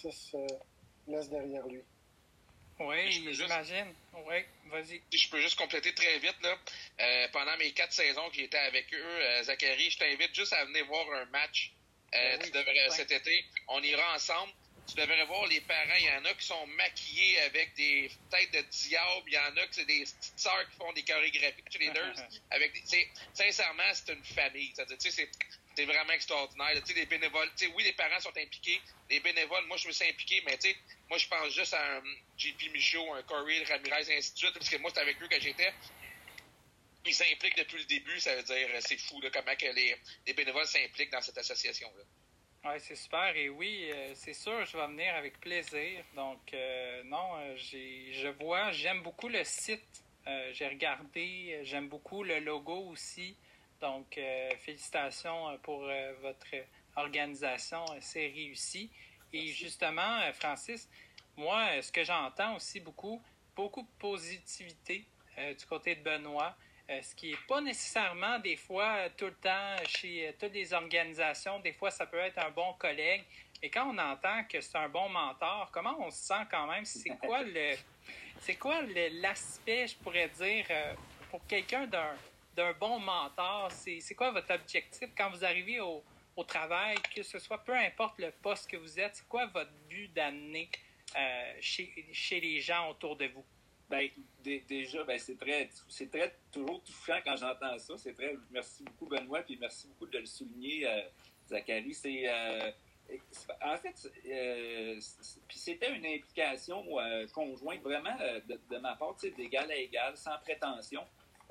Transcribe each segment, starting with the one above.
Francis laisse derrière lui. Oui, j'imagine. Oui, vas-y. Si je peux juste compléter très vite, là. Euh, pendant mes quatre saisons que j'étais avec eux, euh, Zachary, je t'invite juste à venir voir un match euh, ben tu devrais, cet été. On ira ensemble. Tu devrais voir les parents. Il y en a qui sont maquillés avec des têtes de diable. Il y en a qui c'est des petites sœurs qui font des chorégraphies cheerleaders. avec des, sincèrement, c'est une famille. C'est c'est vraiment extraordinaire. Tu sais, les bénévoles, tu sais, oui, les parents sont impliqués. Les bénévoles, moi, je me suis impliqué, mais tu sais, moi, je pense juste à un JP Michaud, un Corey Ramirez, et ainsi de suite, parce que moi, c'était avec eux que j'étais. Ils s'impliquent depuis le début, ça veut dire, c'est fou, là, comment les, les bénévoles s'impliquent dans cette association-là. Oui, c'est super. Et oui, euh, c'est sûr, je vais venir avec plaisir. Donc, euh, non, euh, j'ai, je vois, j'aime beaucoup le site. j'ai regardé, j'aime beaucoup le logo aussi. Donc, euh, félicitations euh, pour euh, votre organisation. C'est réussi. Et justement, Francis, moi, ce que j'entends aussi beaucoup, beaucoup de positivité du côté de Benoît, ce qui n'est pas nécessairement des fois tout le temps chez toutes les organisations. Des fois, ça peut être un bon collègue. Et quand on entend que c'est un bon mentor, comment on se sent quand même? C'est quoi le, c'est quoi l'aspect, je pourrais dire, pour quelqu'un d'un d'un bon mentor? C'est quoi votre objectif quand vous arrivez au, travail, que ce soit peu importe le poste que vous êtes, c'est quoi votre but d'amener euh, chez, les gens autour de vous? Ben, déjà, ben, c'est très, c'est très toujours touchant quand j'entends ça. C'est très, merci beaucoup Benoît, puis merci beaucoup de le souligner, euh, Zachary. C'est, euh, en fait, puis c'était une implication conjointe vraiment de, de, ma part, d'égal à égal, sans prétention.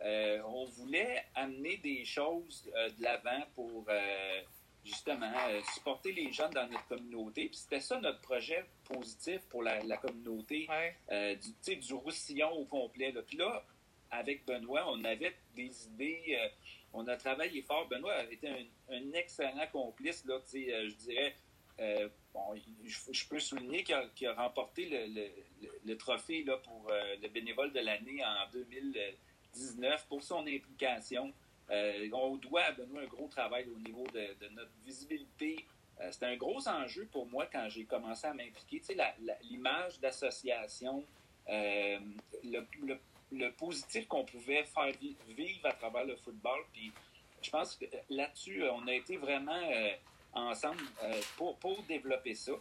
Euh, on voulait amener des choses euh, de l'avant pour euh, justement supporter les jeunes dans notre communauté. Puis c'était ça notre projet positif pour la, communauté du, du Roussillon au complet. Là. Puis là, avec Benoît, on avait des idées, on a travaillé fort. Benoît a été un, excellent complice, là, je dirais. bon, je, peux souligner qu'il a, remporté le, trophée là, pour le bénévole de l'année en 2000. 19 pour son implication. Euh, on doit à un gros travail au niveau de, notre visibilité. Euh, c'était un gros enjeu pour moi quand j'ai commencé à m'impliquer. Tu l'image d'association, euh, le, positif qu'on pouvait faire vivre à travers le football. Je pense que là-dessus, on a été vraiment ensemble pour, développer ça.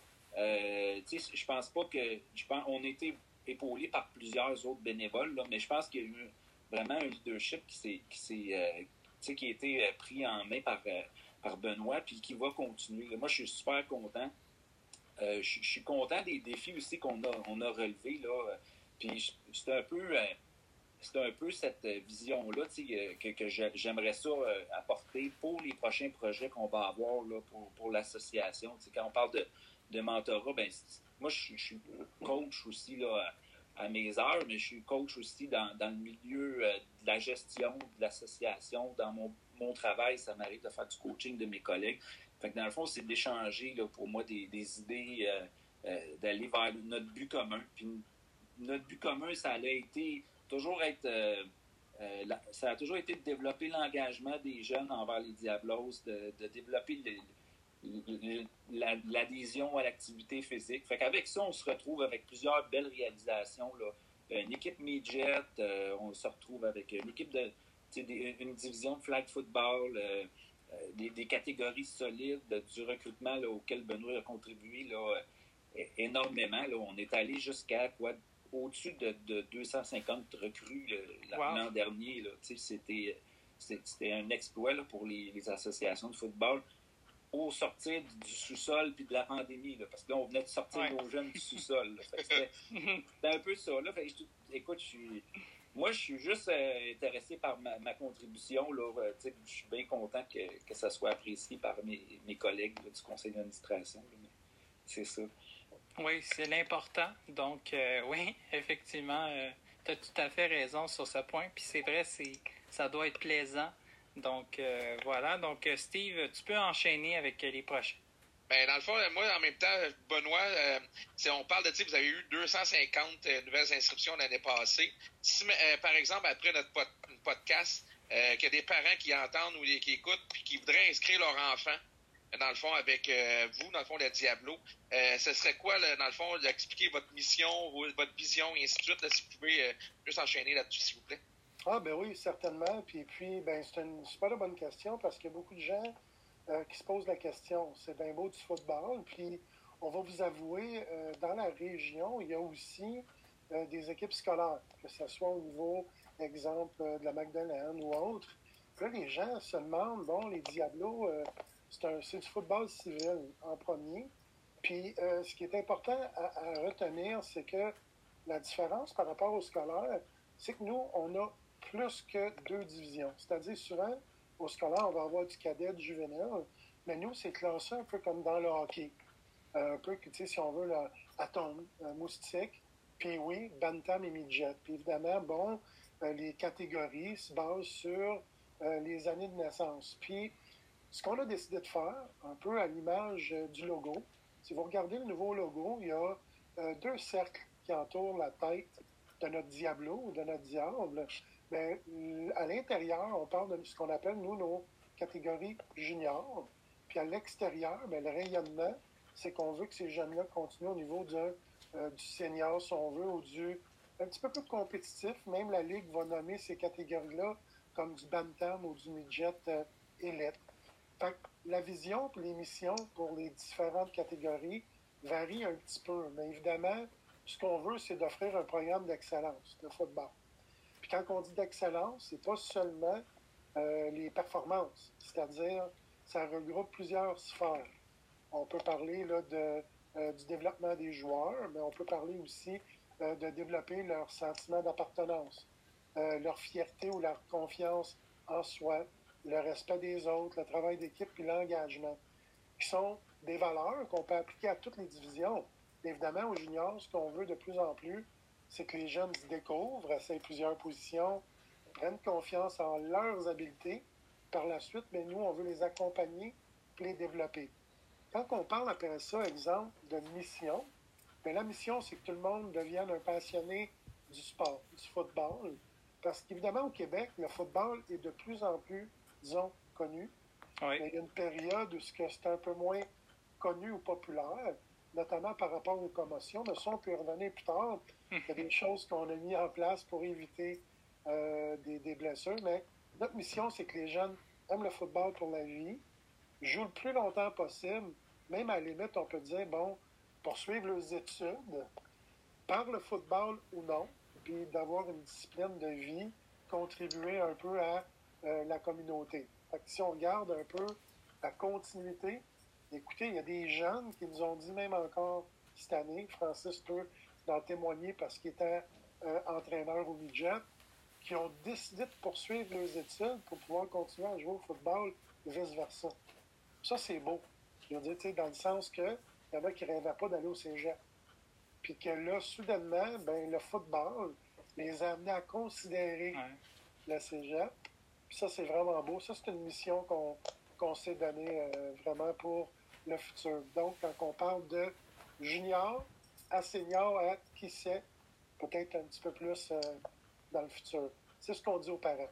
tu sais, je pense pas que. Je pense, on a été épaulés par plusieurs autres bénévoles, là, mais je pense qu'il y a eu vraiment un leadership qui, qui, euh, qui a été euh, pris en main par, euh, par Benoît, puis qui va continuer. Moi, je suis super content. je, suis content des défis aussi qu'on a, on a relevés. Là. Puis c'est un peu un peu cette vision-là que, que j'aimerais ça apporter pour les prochains projets qu'on va avoir là, pour, pour l'association. Quand on parle de, de mentorat, ben, moi, je, je, suis coach aussi là, à mes heures, mais je suis coach aussi dans, dans le milieu euh, de la gestion, de l'association. Dans mon, mon, travail, ça m'arrive de faire du coaching de mes collègues. Fait que dans le fond, c'est d'échanger pour moi des, des idées, euh, euh, d'aller vers notre but commun. Puis notre but commun, ça a été toujours être ça a toujours été de développer l'engagement des jeunes envers les Diablos, de, de développer les, l'adhésion à l'activité physique. Fait qu'avec ça, on se retrouve avec plusieurs belles réalisations. Là. Une équipe midget, euh, on se retrouve avec une équipe de une division de flag football, euh, euh, des, catégories solides, du recrutement auquel Benoît a contribué là, énormément. Là. On est allé jusqu'à quoi au-dessus de, 250 recrues l'an dernier. C'était, un exploit pour les, les associations de football au sortir du sous-sol puis de la pandémie, là, parce que là, on venait de sortir nos jeunes du sous-sol. C'était un peu ça. Là. Fait, écoute, je suis, moi, je suis juste euh, intéressé par ma, contribution. Là, euh, je suis bien content que, que, ça soit apprécié par mes, mes collègues du conseil d'administration. C'est ça. Oui, c'est l'important. Donc, euh, oui, effectivement, tu as tout à fait raison sur ce point. Puis c'est vrai, c'est ça doit être plaisant donc, euh, voilà. Donc, euh, Steve, tu peux enchaîner avec euh, les prochains. Ben, dans le fond, moi, en même temps, Benoît, si on parle de, vous avez eu 250 nouvelles inscriptions l'année passée. Si, par exemple, après notre podcast, qu'il y a des parents qui entendent ou qui écoutent puis qui voudraient inscrire leur enfant, dans le fond, avec vous, dans le fond, le Diablo. ce serait quoi, dans le fond, d'expliquer votre mission, votre vision, et ainsi de suite, si vous pouvez juste enchaîner là-dessus, s'il vous plaît? Ah, ben oui, certainement. Puis, puis ben, c'est une super bonne question parce qu'il y a beaucoup de gens qui se posent la question. C'est bien beau du football, puis on va vous avouer, dans la région, il y a aussi des équipes scolaires, que ce soit au niveau, exemple, de la Magdalene ou autre. Là, les gens se demandent, bon, les Diablos, euh, c'est du football civil en premier. Puis, euh, ce qui est important à, retenir, c'est que la différence par rapport au scolaire, c'est que nous, on a plus que deux divisions. C'est-à-dire, souvent, au scolaire, on va avoir du cadet, du juvénile, mais nous, c'est classé un peu comme dans le hockey. Euh, un peu, si on veut, là, atome, moustique, puis oui, bantam et midget. Puis évidemment, bon, les catégories se basent sur euh, les années de naissance. Puis, ce qu'on a décidé de faire, un peu à l'image euh, du logo, si vous regardez le nouveau logo, il y a euh, deux cercles qui entourent la tête de notre diablo ou de notre diable. Mais à l'intérieur, on parle de ce qu'on appelle, nous, nos catégories juniors. Puis à l'extérieur, ben, le rayonnement, c'est qu'on veut que ces jeunes-là continuent au niveau du senior, si on veut, ou du un petit peu plus compétitif. Même la Ligue va nommer ces catégories-là comme du bantam ou du midget euh, élite. la vision et les missions pour les différentes catégories varient un petit peu, mais évidemment, ce qu'on veut, c'est d'offrir un programme d'excellence de football. Quand on dit d'excellence, c'est pas seulement euh, les performances, c'est-à-dire ça regroupe plusieurs sphères. On peut parler là, de, euh, du développement des joueurs, mais on peut parler aussi de développer leur sentiment d'appartenance, euh, leur fierté ou leur confiance en soi, le respect des autres, le travail d'équipe et l'engagement, qui sont des valeurs qu'on peut appliquer à toutes les divisions. Évidemment, aux juniors, ce qu'on veut de plus en plus, c'est que les jeunes se découvrent, essayent plusieurs positions, prennent confiance en leurs habiletés. Par la suite, mais nous, on veut les accompagner et les développer. Quand on parle après ça, exemple, de mission, bien, la mission, c'est que tout le monde devienne un passionné du sport, du football, parce qu'évidemment, au Québec, le football est de plus en plus, disons, connu. Mais il y a une période où c'est un peu moins connu ou populaire, notamment par rapport aux commotions. Mais ça, on peut revenir plus tard. Il y a des choses qu'on a mis en place pour éviter euh, des, blessures. Mais notre mission, c'est que les jeunes aiment le football pour la vie, jouent le plus longtemps possible. Même à la limite, on peut dire, bon, poursuivre leurs études par le football ou non, puis d'avoir une discipline de vie, contribuer un peu à euh, la communauté. si on regarde un peu la continuité, écoutez, il y a des jeunes qui nous ont dit même encore cette année, Francis peut en témoigner parce qu'il était euh, entraîneur au midget, qui ont décidé de poursuivre leurs études pour pouvoir continuer à jouer au football et vice-versa. Ça, c'est beau. Je veux dire, dans le sens que il y en a qui ne rêvaient pas d'aller au cégep. Puis que là, soudainement, ben, le football les a amenés à considérer le cégep. Puis ça, c'est vraiment beau. Ça, c'est une mission qu'on s'est donnée euh, vraiment pour le futur. Donc, quand on parle de junior à senior, à qui sait, peut-être un petit peu plus euh, dans le futur. C'est ce qu'on dit aux parents.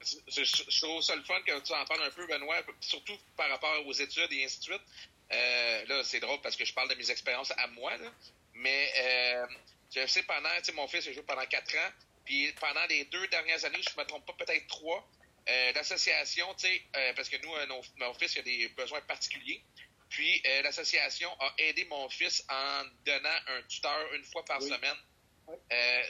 Je, trouve ça le fun que tu en parles un peu, Benoît, surtout par rapport aux études et ainsi de suite. Euh, là, c'est drôle parce que je parle de mes expériences à moi. Mais euh, je sais pendant, tu sais, mon fils a joué pendant quatre ans, puis pendant les deux dernières années, je ne me trompe pas, peut-être trois, euh, l'association, tu sais, euh, parce que nous, mon fils a des besoins particuliers, puis euh, l'association a aidé mon fils en donnant un tuteur une fois par semaine.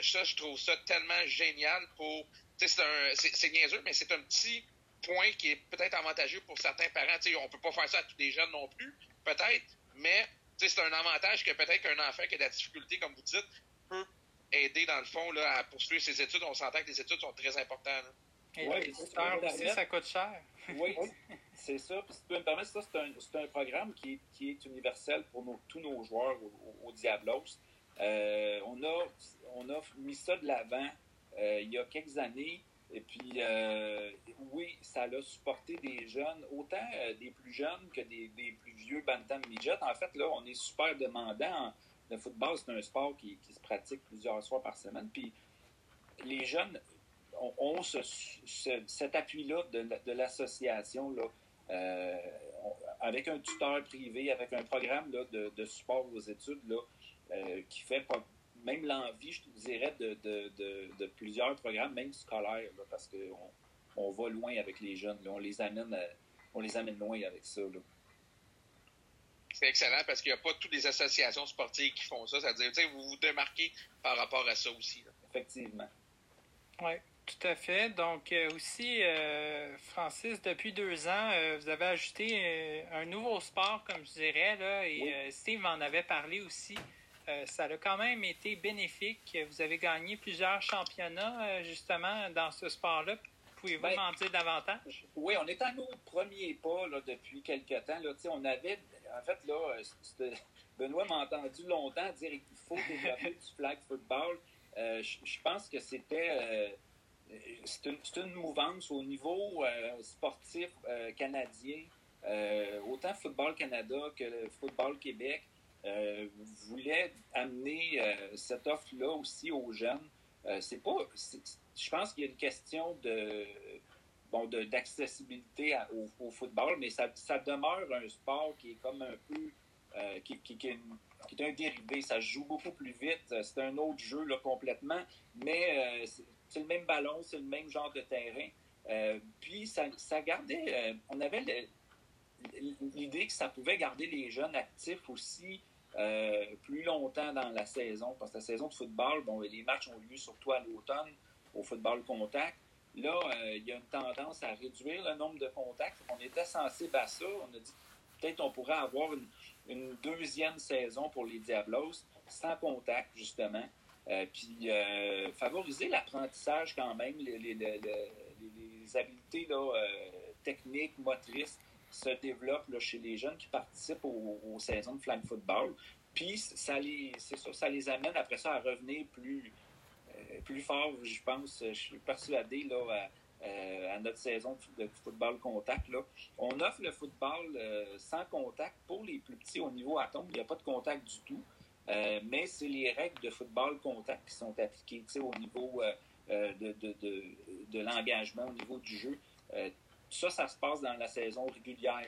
ça, je trouve ça tellement génial pour, c'est niaiseux, mais c'est un petit point qui est peut-être avantageux pour certains parents. On peut pas faire ça à tous les jeunes non plus, peut-être, mais c'est un avantage que peut-être qu'un enfant qui a de la difficulté, comme vous dites, peut aider, dans le fond, là, à poursuivre ses études. On s'entend que les études sont très importantes. Et oui, aussi, ça coûte cher. oui, c'est ça. Puis si tu peux me permettre, ça, c'est un, un, programme qui, qui, est universel pour tous nos joueurs au, Diablos. Euh, on, a, on a mis ça de l'avant euh, il y a quelques années. Et puis, euh, oui, ça a supporté des jeunes, autant des plus jeunes que des, plus vieux bantam midget. En fait, là, on est super demandant. Le football, c'est un sport qui, se pratique plusieurs soirs par semaine. Puis, les jeunes ont, cet appui-là de, l'association. Là, euh, avec un tuteur privé, avec un programme de, de, support aux études là, qui fait pas, même l'envie, je te dirais, de, de, plusieurs programmes, même scolaires, parce qu'on on va loin avec les jeunes. on, les amène on les amène loin avec ça. C'est excellent parce qu'il n'y a pas toutes les associations sportives qui font ça. C'est-à-dire, vous vous démarquez par rapport à ça aussi. Effectivement. Oui, tout à fait. Donc, euh, aussi, euh, Francis, depuis deux ans, euh, vous avez ajouté un nouveau sport, comme je dirais, là, et Steve en avait parlé aussi. ça a quand même été bénéfique. Vous avez gagné plusieurs championnats, justement, dans ce sport-là. Pouvez-vous ben, m'en dire davantage? Oui, on est à nos premiers pas là, depuis quelques temps. Là. On avait, en fait, là, Benoît m'a entendu longtemps dire qu'il faut développer du flag football. Euh, je pense que c'était euh, c'est une, une, mouvance au niveau euh, sportif canadien, autant Football Canada que Football Québec voulait amener cette offre-là aussi aux jeunes. c'est pas, je pense qu'il y a une question de bon d'accessibilité au, football, mais ça, ça, demeure un sport qui est comme un peu qui, qui, est un dérivé. Ça joue beaucoup plus vite. Euh, c'est un autre jeu là, complètement, mais euh, c'est le même ballon, c'est le même genre de terrain. Euh, puis ça, gardait, on avait l'idée que ça pouvait garder les jeunes actifs aussi plus longtemps dans la saison, parce que la saison de football, bon, les matchs ont lieu surtout à l'automne au football contact. Là, il y a une tendance à réduire le nombre de contacts. On était sensible à ça. On a dit peut-être on pourrait avoir une deuxième saison pour les Diablos sans contact, justement. Euh, puis euh, favoriser l'apprentissage quand même, les, habiletés là, euh, techniques, motrices se développent là, chez les jeunes qui participent aux, saisons de flag football. Puis ça les, ça, ça les amène après ça à revenir plus, plus fort, je pense. Je suis persuadé là, à notre saison de football contact. Là. On offre le football sans contact pour les plus petits au niveau atome. Il n'y a pas de contact du tout. Euh, mais c'est les règles de football contact qui sont appliquées au niveau de, de, de, de l'engagement, au niveau du jeu. ça, ça se passe dans la saison régulière,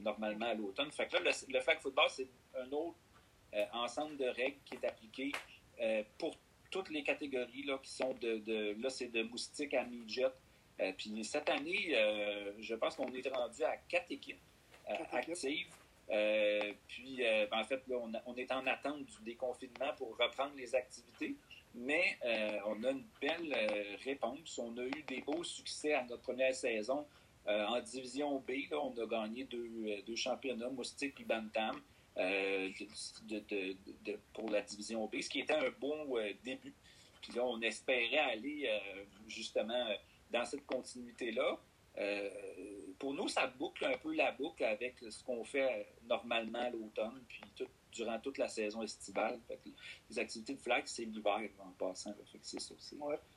normalement à l'automne. Fait que là, le, flag football, c'est un autre ensemble de règles qui est appliqué pour toutes les catégories là, qui sont de, là, c'est de moustique à midget, euh, puis cette année, euh, je pense qu'on est rendu à quatre équipes euh, puis, ben, en fait, là, on, est en attente du déconfinement pour reprendre les activités, mais on a une belle réponse. On a eu des beaux succès à notre première saison. en division B, là, on a gagné deux, deux championnats, Moustique et Bantam, de, de, pour la division B, ce qui était un bon début. Puis là, on espérait aller justement dans cette continuité-là. Euh, pour nous, ça boucle un peu la boucle avec ce qu'on fait normalement à l'automne, puis durant toute la saison estivale. les activités de flag, c'est l'hiver en passant. c'est ça.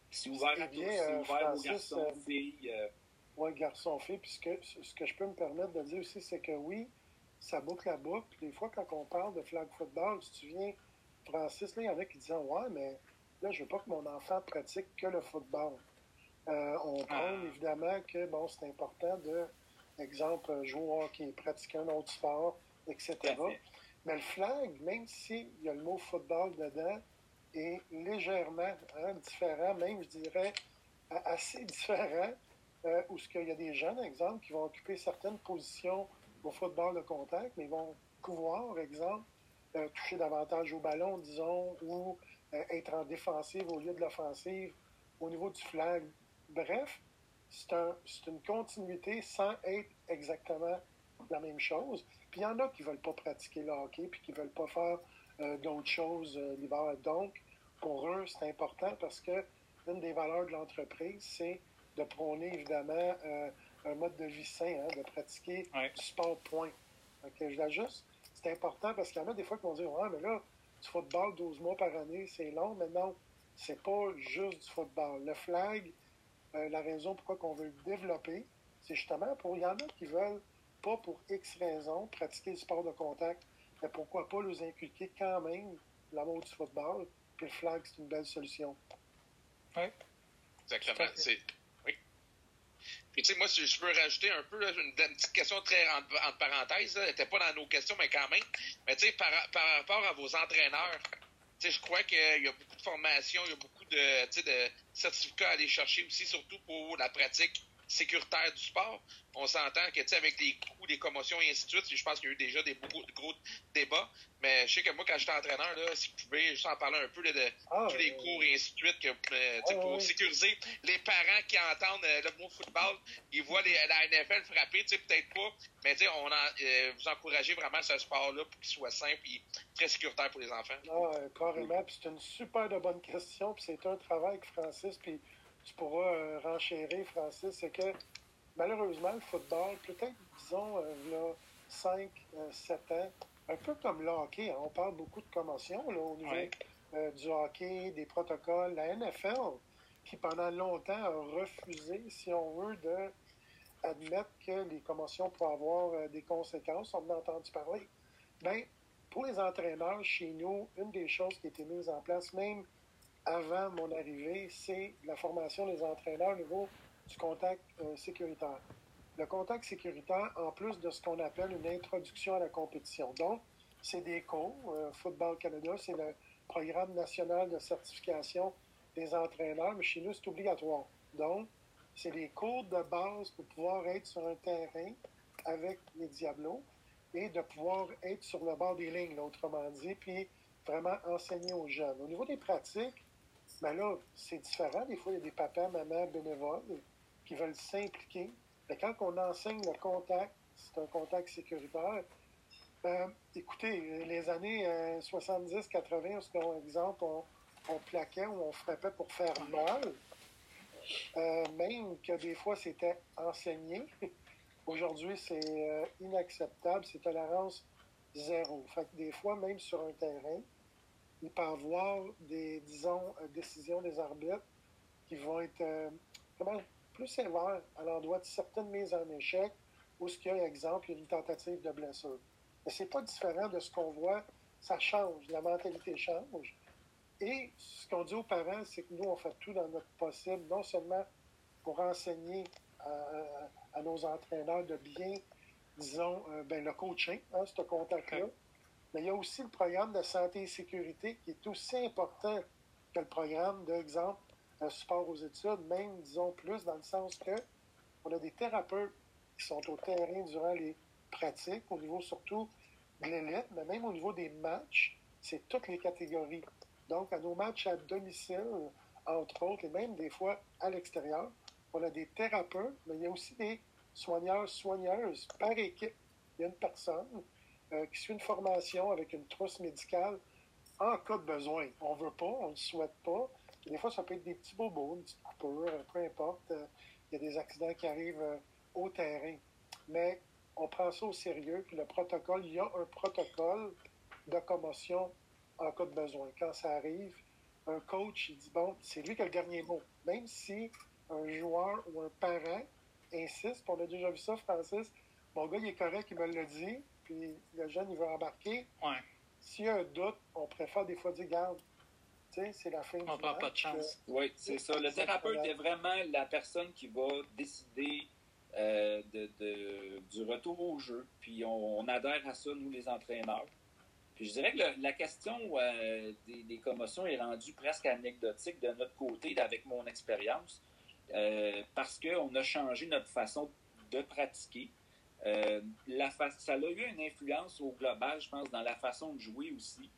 C'est ouvert, à bien, euh, ouvert aux garçons, euh, filles. Oui, garçons, filles. Puis ce que, ce que je peux me permettre de dire aussi, c'est que oui, ça boucle la boucle. Des fois, quand on parle de flag football, si tu viens, Francis, là, il y en a qui disent Ouais, mais là, je veux pas que mon enfant pratique que le football. Euh, on prend évidemment que bon, c'est important de, exemple, jouer au hockey, pratiquer un autre sport, etc. Mais le flag, même s'il y a le mot football dedans, est légèrement hein, différent, même je dirais assez différent, euh, où ce qu'il y a des jeunes, exemple, qui vont occuper certaines positions au football de contact, mais vont pouvoir, exemple, euh, toucher davantage au ballon, disons, ou être en défensive au lieu de l'offensive au niveau du flag. Bref, c'est un, une continuité sans être exactement la même chose. Puis il y en a qui ne veulent pas pratiquer le hockey, puis qui ne veulent pas faire euh, d'autres choses euh, l'hiver. Donc, pour eux, c'est important parce que une des valeurs de l'entreprise, c'est de prôner évidemment euh, un mode de vie sain, hein, de pratiquer du sport point. Je l'ajuste. C'est important parce qu'il y en a des fois qui vont dire Ouais, mais là, du football 12 mois par année, c'est long, mais non, c'est pas juste du football. Le flag, euh, la raison pourquoi on veut le développer, c'est justement pour. Il y en a qui veulent, pas pour X raisons, pratiquer le sport de contact, mais pourquoi pas les inculquer quand même l'amour du football, puis le flag, c'est une belle solution. Oui. Exactement. Oui. Puis, tu sais, moi, si je peux rajouter un peu, une, petite question très entre, parenthèses, elle n'était pas dans nos questions, mais quand même. Mais, tu sais, par, rapport à vos entraîneurs, tu sais, je crois qu'il y a beaucoup de formations, il y a beaucoup de, de certificats à aller chercher aussi, surtout pour la pratique sécuritaire du sport. On s'entend que, tu sais, avec les coups, les commotions et ainsi de suite, je pense qu'il y a eu déjà des beaucoup, de gros débats. Mais je sais que moi, quand j'étais entraîneur, là, si vous pouvez juste en parler un peu de ah, tous les cours et ainsi de suite, que, euh, ah, pour sécuriser les parents qui entendent euh, le mot football, ils voient les, la NFL frapper, tu sais, peut-être pas, mais tu sais, on euh, vous encouragez vraiment ce sport-là pour qu'il soit simple et très sécuritaire pour les enfants. Ah, carrément, puis c'est une super de bonne question, puis c'est un travail avec Francis, puis tu pourras euh, renchérir, Francis, c'est que malheureusement, le football, peut-être, disons, euh, là, 5, 7 euh, ans, un peu comme le hockey, hein, on parle beaucoup de commotion là, au niveau du hockey, des protocoles. La NFL, qui pendant longtemps a refusé, si on veut, de admettre que les commotions peuvent avoir des conséquences, on en a entendu parler. Bien, pour les entraîneurs chez nous, une des choses qui a été mise en place, même avant mon arrivée, c'est la formation des entraîneurs au niveau du contact euh, sécuritaire. Le contact sécuritaire, en plus de ce qu'on appelle une introduction à la compétition. Donc, c'est des cours. Euh, Football Canada, c'est le programme national de certification des entraîneurs, mais chez nous, c'est obligatoire. Donc, c'est des cours de base pour pouvoir être sur un terrain avec les Diablos et de pouvoir être sur le bord des lignes, autrement dit, puis vraiment enseigner aux jeunes. Au niveau des pratiques, mais ben là, c'est différent. Des fois, il y a des papas, mamans bénévoles qui veulent s'impliquer. Mais quand on enseigne le contact, c'est un contact sécuritaire. Euh, écoutez, les années 70-80, par exemple, on, on, plaquait ou on frappait pour faire mal, euh, même que des fois c'était enseigné. Aujourd'hui, c'est euh, inacceptable, c'est tolérance zéro. Fait que des fois, même sur un terrain, il peut avoir des, disons, euh, décisions des arbitres qui vont être euh, plus sévères à l'endroit de certaines mises en échec ou ce qu'il y a, exemple, une tentative de blessure. Mais c'est pas différent de ce qu'on voit, ça change, la mentalité change. Et ce qu'on dit aux parents, c'est que nous, on fait tout dans notre possible, non seulement pour enseigner à, nos entraîneurs de bien, disons, euh, ben, le coaching, hein, ce contact-là, mais il y a aussi le programme de santé et sécurité qui est aussi important que le programme, d'exemple, un support aux études, même, disons, plus dans le sens que on a des thérapeutes qui sont au terrain durant les pratiques, au niveau surtout de l'élite, mais même au niveau des matchs, c'est toutes les catégories. Donc, à nos matchs à domicile, entre autres, et même des fois à l'extérieur, on a des thérapeutes, mais il y a aussi des soigneurs, soigneuses par équipe. Il y a une personne euh, qui suit une formation avec une trousse médicale en cas de besoin. On ne veut pas, on ne le souhaite pas. des fois, ça peut être des petits bobos, une petite coupure, euh, peu importe. Euh, il y a des accidents qui arrivent au terrain. Mais on prend ça au sérieux. Puis le protocole, il y a un protocole de commotion en cas de besoin. Quand ça arrive, un coach, il dit, bon, c'est lui qui a le dernier mot. Même si un joueur ou un parent insiste, on a déjà vu ça, Francis, mon gars, il est correct, il me l'a dit, puis le jeune, il veut embarquer. Ouais. S'il y a un doute, on préfère des fois dire, garde, tu sais, c'est la fin on match. pas de chance. Oui, c'est ça. Le thérapeute est vraiment la personne qui va décider euh, de, du retour au jeu. Puis on, adhère à ça, nous, les entraîneurs. Puis je dirais que la question euh, des, commotions est rendue presque anecdotique de notre côté, avec mon expérience, euh, parce qu'on a changé notre façon de pratiquer. Euh, la ça a eu une influence au global, je pense, dans la façon de jouer aussi.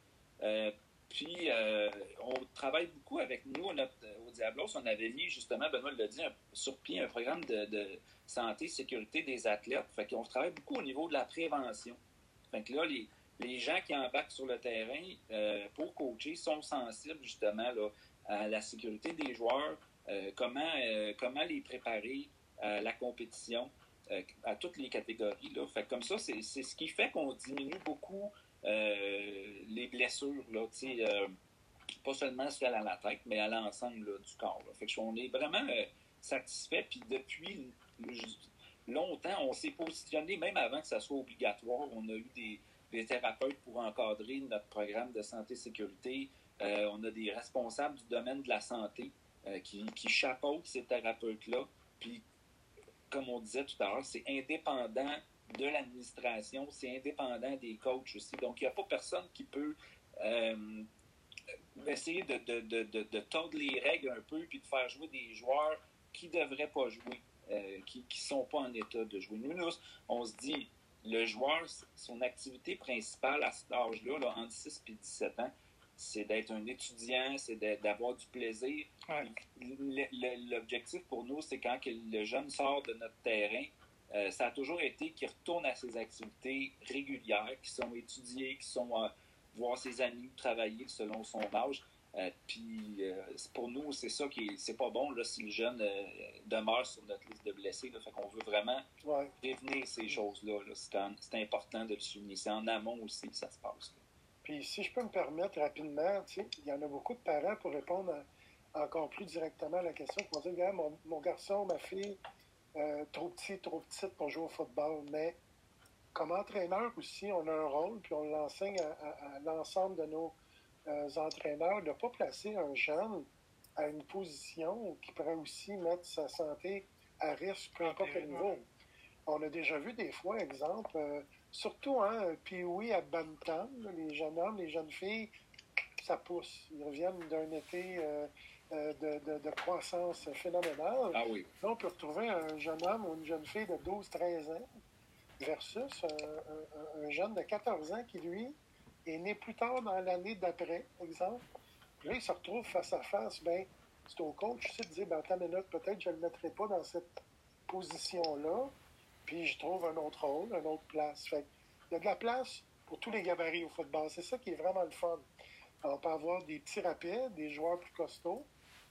Euh, puis, euh, on travaille beaucoup avec nous. au Diablos, on avait mis, justement, Benoît l'a dit, sur pied un programme de, santé sécurité des athlètes. Fait qu'on travaille beaucoup au niveau de la prévention. Fait que là, les, les gens qui embarquent sur le terrain pour coacher sont sensibles, justement, à la sécurité des joueurs, comment, comment les préparer à la compétition. Euh, à toutes les catégories. Là. Fait comme ça, c'est ce qui fait qu'on diminue beaucoup euh, les blessures. Là, euh, pas seulement celles à la tête, mais à l'ensemble du corps. Fait que on est vraiment satisfait. Puis depuis longtemps, on s'est positionné, même avant que ça soit obligatoire. On a eu des, thérapeutes pour encadrer notre programme de santé-sécurité. on a des responsables du domaine de la santé qui, qui chapeautent ces thérapeutes-là. Puis comme on disait tout à l'heure, c'est indépendant de l'administration, c'est indépendant des coachs aussi. Donc, il n'y a pas personne qui peut euh, essayer de, de, tordre les règles un peu puis de faire jouer des joueurs qui ne devraient pas jouer, euh, qui ne sont pas en état de jouer. Nous, nous, on se dit, le joueur, son activité principale à cet âge-là, là, entre 6 et 17 ans, c'est d'être un étudiant, c'est d'avoir du plaisir. L'objectif pour nous, c'est quand le jeune sort de notre terrain, euh, ça a toujours été qu'il retourne à ses activités régulières, qui sont étudiées, qui sont euh, voir ses amis travailler selon son âge. Euh, puis pour nous, c'est ça qui est, c'est pas bon là, si le jeune demeure sur notre liste de blessés. Là, fait qu'on veut vraiment prévenir ces choses-là. c'est, important de le souligner. C'est en amont aussi que ça se passe. Puis si je peux me permettre rapidement, il y en a beaucoup de parents pour répondre encore plus directement à la question qui vont dire mon, mon garçon, ma fille, euh, trop petit, trop petite pour jouer au football. Mais comme entraîneur aussi, on a un rôle, puis on l'enseigne à, l'ensemble de nos euh, entraîneurs de ne pas placer un jeune à une position qui pourrait aussi mettre sa santé à risque, peu importe le niveau. On a déjà vu des fois, exemple, euh, surtout, hein, puis oui, à Bantam, les jeunes hommes, les jeunes filles, ça pousse. Ils reviennent d'un été euh, euh, de, de, croissance phénoménale. Ah oui. Là, on peut retrouver un jeune homme ou une jeune fille de 12-13 ans versus un, jeune de 14 ans qui, lui, est né plus tard dans l'année d'après, exemple. là, il se retrouve face à face. Ben, c'est au coach aussi de dire, ben, minute, peut-être je ne le mettrai pas dans cette position-là puis je trouve un autre rôle, une autre place. Fait il y a de la place pour tous les gabarits au football. C'est ça qui est vraiment le fun. on peut avoir des petits rapides, des joueurs plus costauds,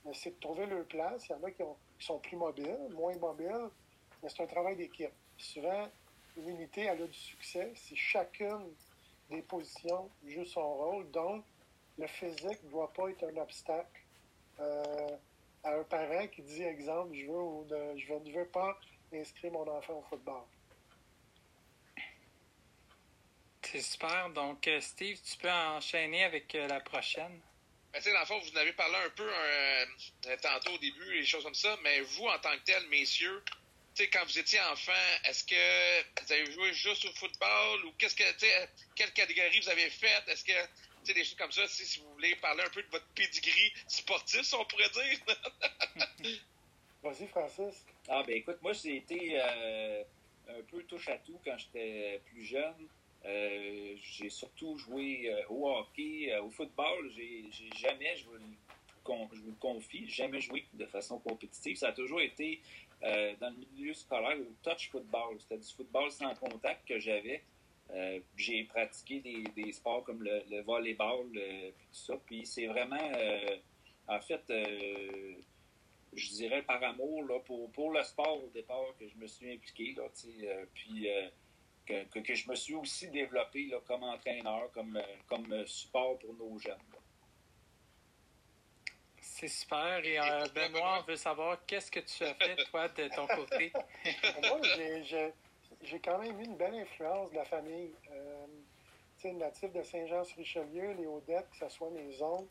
mais c'est de trouver leur place. Il y en a qui, sont plus mobiles, moins mobiles, mais c'est un travail d'équipe. Souvent, une unité, a du succès si chacune des positions joue son rôle. Donc, le physique ne doit pas être un obstacle euh, à un parent qui dit, exemple, je veux, je ne veux pas inscrire mon enfant au football. C'est super. Donc, euh, Steve, tu peux enchaîner avec euh, la prochaine. Ben, dans le fond, vous en avez parlé un peu euh, tantôt au début, les choses comme ça, mais vous, en tant que tel, messieurs, quand vous étiez enfant, est-ce que vous avez joué juste au football ou qu'est-ce que, quelle catégorie vous avez faite? Est-ce que, des choses comme ça, si vous voulez parler un peu de votre pedigree sportif, si on pourrait dire? Vas-y, Francis. Ah, ben écoute, moi, j'ai été euh, un peu touche à tout quand j'étais plus jeune. Euh, j'ai surtout joué euh, au hockey, au football. J'ai jamais, je vous, le, confie, jamais joué de façon compétitive. Ça a toujours été dans le milieu scolaire au touch football. C'était du football sans contact que j'avais. j'ai pratiqué des, sports comme le, le volleyball, puis tout ça. Puis c'est vraiment, en fait, je dirais par amour là, pour, pour le sport au départ que je me suis impliqué. Là, euh, puis euh, que, que, je me suis aussi développé là, comme entraîneur, comme, euh, comme support pour nos jeunes. C'est super. Et Benoît, on veut savoir qu'est-ce que tu as fait, toi, de ton côté? Moi, j'ai quand même eu une belle influence de la famille. sais, natif de Saint-Jean-sur-Richelieu, les Audettes, que ce soit mes oncles,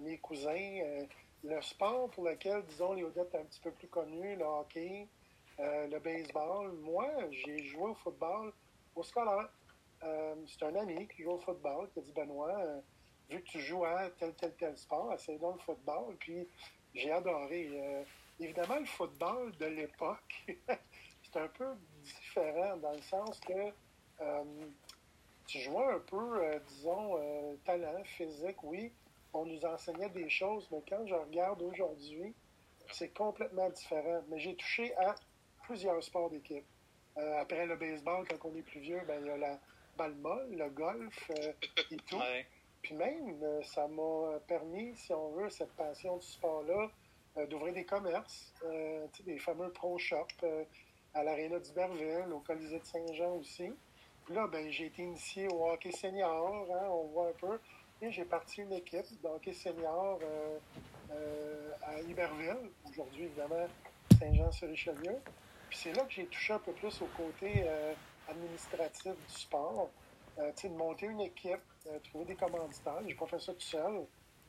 mes cousins le sport pour lequel, disons, les Odettes un petit peu plus connus, le hockey, euh, le baseball, moi, j'ai joué au football au scolaire. Euh, c'est un ami qui joue au football qui a dit Benoît, euh, vu que tu joues à tel, tel, tel sport, essaye donc le football. Puis j'ai adoré. évidemment, le football de l'époque, c'est un peu différent dans le sens que tu jouais un peu, disons, talent, physique, oui, on nous enseignait des choses, mais quand je regarde aujourd'hui, c'est complètement différent. Mais j'ai touché à plusieurs sports d'équipe. Euh, après le baseball, quand on est plus vieux, ben, il y a la balle molle, le golf euh, et tout. Puis même, euh, ça m'a permis, si on veut, cette passion du sport-là, d'ouvrir des commerces, des fameux pro shops à l'Arena d'Iberville, au Colisée de Saint-Jean aussi. Puis là, ben, j'ai été initié au hockey senior, hein, on voit un peu j'ai parti une équipe d'hockey senior euh, euh, à Iberville, aujourd'hui évidemment Saint-Jean-sur-Richelieu. Puis c'est là que j'ai touché un peu plus au côté euh, administratif du sport. de monter une équipe, trouver des commanditaires. J'ai pas fait ça tout seul.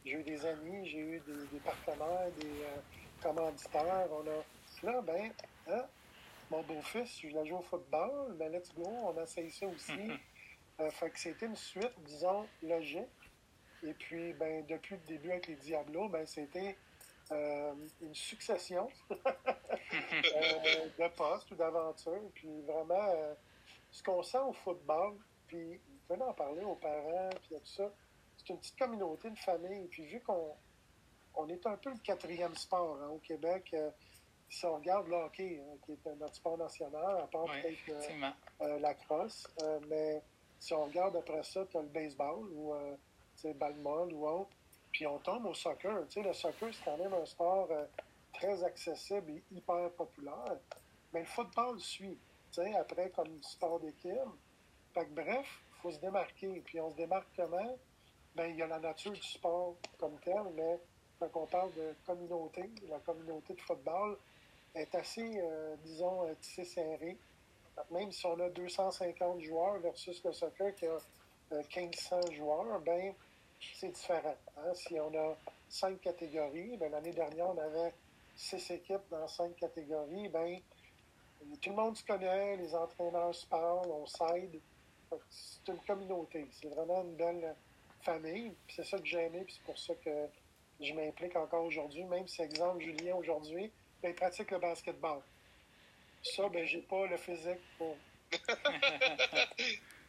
J'ai eu des amis, j'ai eu des, partenaires, des commanditaires. On a. Là, ben, hein, mon beau-fils, je voulais jouer au football, mais let's go, on a essayé ça aussi. Euh, fait que c'était une suite, disons, logique. Et puis, ben, depuis le début avec les Diablos, ben, c'était euh, une succession de postes ou d'aventures. Puis vraiment, ce qu'on sent au football, puis venez en parler aux parents, puis tout ça, c'est une petite communauté, une famille. Puis vu qu'on on est un peu le quatrième sport hein, au Québec, si on regarde le hockey, hein, qui est notre sport national, à part peut-être euh, euh, la crosse, euh, mais si on regarde après ça, tu as le baseball ou ball ou autre, puis on tombe au soccer. le soccer, c'est quand même un sport très accessible et hyper populaire, mais le football suit, après comme sport d'équipe. bref, il faut se démarquer. Puis on se démarque comment? Ben, il y a la nature du sport comme tel, mais quand on parle de communauté, la communauté de football, est assez, euh, disons, euh, tissé serré. Même si on a 250 joueurs versus le soccer qui a 1500 euh, joueurs, ben c'est différent. Hein. Si on a cinq catégories, ben, l'année dernière, on avait six équipes dans cinq catégories, ben tout le monde se connaît, les entraîneurs se parlent, on s'aide. C'est une communauté. C'est vraiment une belle famille. C'est ça que j'ai aimé, puis c'est pour ça que je m'implique encore aujourd'hui. Même si, exemple, Julien, aujourd'hui, ben, il pratique le basketball. Ça, ben, j'ai pas le physique pour.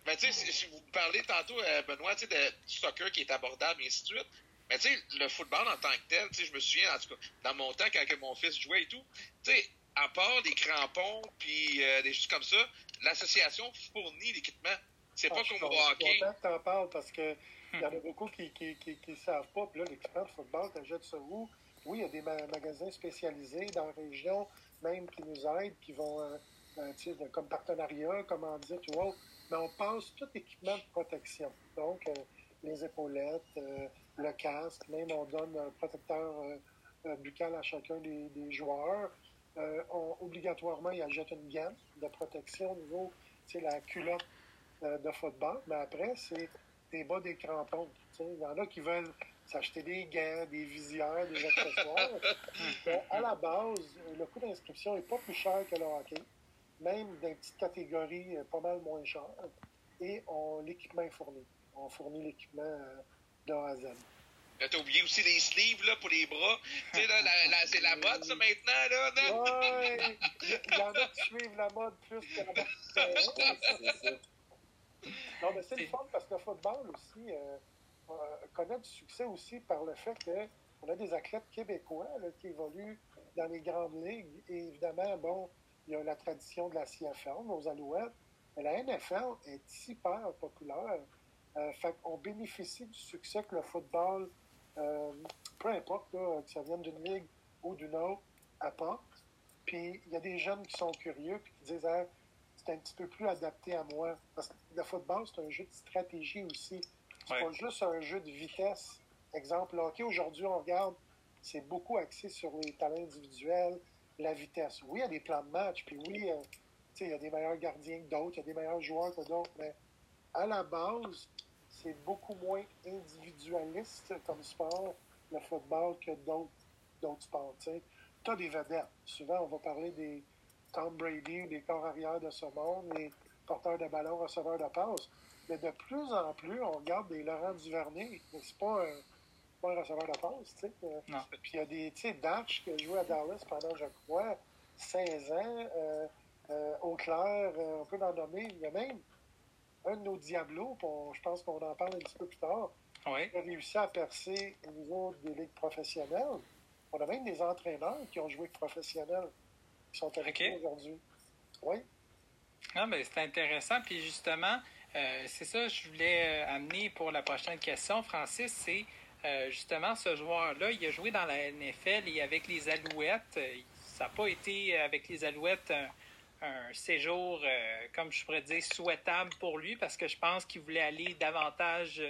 ben, tu sais, si vous parlez tantôt, euh, Benoît, tu sais, de soccer qui est abordable, et ainsi de suite. Mais tu sais, le football en tant que tel, tu sais, je me souviens, en tout cas, dans mon temps, quand mon fils jouait et tout, tu sais, à part des crampons puis euh, des choses comme ça, l'association fournit l'équipement. C'est pas ah, comme au hockey. Je suis content que t'en parles parce que il y en a beaucoup qui ne qui, qui, savent pas. Puis là, l'équipement de football, tu achètes ça où? Oui, il y a des magasins spécialisés dans la région, même qui nous aident, qui vont, euh, euh, comme partenariat, comment dire, tu vois. Mais on passe tout équipement de protection. Donc, euh, les épaulettes, le casque, même on donne un protecteur buccal à chacun des, joueurs. obligatoirement, ils achètent une gamme de protection au niveau, tu la culotte de football. Mais après, c'est des bas des crampons. Il y en a qui veulent s'acheter des gants, des visières, des accessoires. à la base, le coût d'inscription n'est pas plus cher que le hockey, même dans une petite catégorie euh, pas mal moins cher. Et on, l'équipement est fourni. On fournit l'équipement euh, de A à Z. Là, t'as oublié aussi les sleeves là, pour les bras. tu sais, là, c'est la mode, ça, maintenant, là. Ouais, il y, en a qui suivent la mode plus que la mode. non, mais c'est le fun parce que le football aussi, euh, connaît du succès aussi par le fait qu'on a des athlètes québécois qui évoluent dans les grandes ligues. Et évidemment, bon, il y a la tradition de la CFL, nos Alouettes, mais la NFL est hyper populaire. Euh, fait qu'on bénéficie du succès que le football, euh, peu importe que ça vienne d'une ligue ou d'une autre, apporte. Puis il y a des jeunes qui sont curieux et qui disent c'est un petit peu plus adapté à moi. Parce que le football, c'est un jeu de stratégie aussi. C'est pas juste un jeu de vitesse. Exemple, le hockey, aujourd'hui, on regarde, c'est beaucoup axé sur les talents individuels, la vitesse. Oui, il y a des plans de match, puis oui, euh, il y a des meilleurs gardiens que d'autres, il y a des meilleurs joueurs que d'autres, mais à la base, c'est beaucoup moins individualiste comme sport, le football, que d'autres sports. Tu as des vedettes. Souvent, on va parler des Tom Brady ou des corps arrière de ce monde, les porteurs de ballon, receveurs de passe. Mais de plus en plus, on regarde des Laurent Duvernay. C'est pas, un, pas un receveur de passe, tu sais. Non. Puis il y a des, tu sais, qui a joué à Dallas pendant, je crois, 16 ans. Euh, euh, Auclair, euh, on peut en nommer. Il y a même un de nos Diablos, je pense qu'on en parle un petit peu plus tard, oui. qui a réussi à percer au niveau des ligues professionnelles. On a même des entraîneurs qui ont joué professionnels qui sont avec nous aujourd'hui. Oui. Non, mais c'est intéressant. Puis justement, euh, c'est ça je voulais euh, amener pour la prochaine question, Francis, c'est euh, justement ce joueur-là, il a joué dans la NFL et avec les Alouettes. ça n'a pas été avec les Alouettes un, séjour, comme je pourrais dire, souhaitable pour lui parce que je pense qu'il voulait aller davantage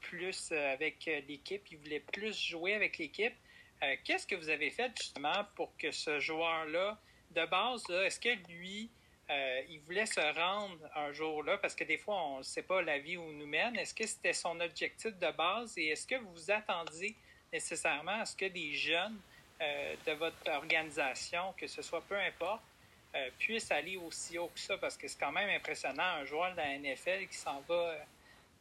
plus avec l'équipe, il voulait plus jouer avec l'équipe. Qu'est-ce que vous avez fait justement pour que ce joueur-là, de base, est-ce que lui, euh, il voulait se rendre un jour là, parce que des fois, on ne sait pas la vie où nous mène. Est-ce que c'était son objectif de base? Et est-ce que vous vous attendiez nécessairement à ce que des jeunes euh, de votre organisation, que ce soit peu importe, puisse aller aussi haut que ça, parce que c'est quand même impressionnant, un joueur de la NFL qui s'en va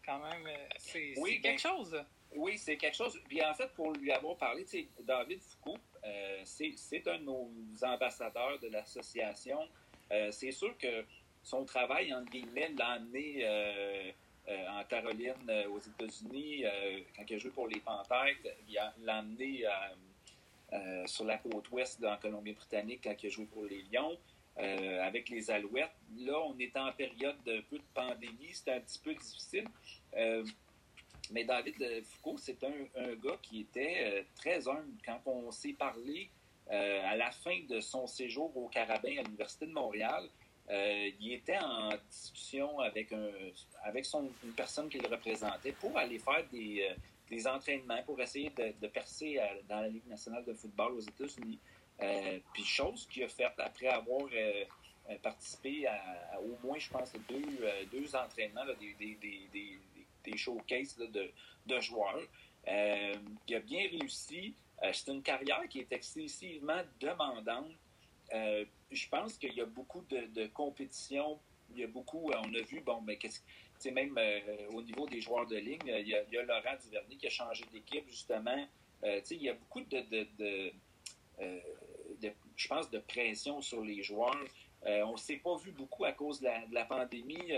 quand même, c'est quelque ben, chose. Oui, c'est quelque chose. Puis en fait, pour lui avoir parlé, David Foucault, c'est un de nos ambassadeurs de l'association. C'est sûr que son travail, en guillemets, l'a amené euh, en Caroline, euh, aux États-Unis, euh, quand il a joué pour les Panthères, il l'a amené sur la côte ouest en Colombie-Britannique quand il a joué pour les Lions. avec les Alouettes. Là, on est en période de peu de pandémie, c'était un petit peu difficile. mais David Foucault, c'est un, gars qui était très humble. Quand on s'est parlé à la fin de son séjour au Carabin à l'Université de Montréal, euh, il était en discussion avec, un, avec une personne qui le représentait pour aller faire des, euh, des entraînements, pour essayer de, percer dans la Ligue nationale de football aux États-Unis. Euh, puis chose qu'il a faite après avoir participé à, au moins, je pense, deux, deux entraînements, des, des, des, des, showcases de, de, joueurs. il a bien réussi. C'est une carrière qui est excessivement demandante. Euh, je pense qu'il y a beaucoup de, compétition. Il y a beaucoup, euh, on a vu, bon, mais qu'est-ce même euh, au niveau des joueurs de ligne, il y a, Laurent Duvernay qui a changé d'équipe, justement. il y a beaucoup de, je pense, de pression sur les joueurs. on ne s'est pas vu beaucoup à cause de la, pandémie.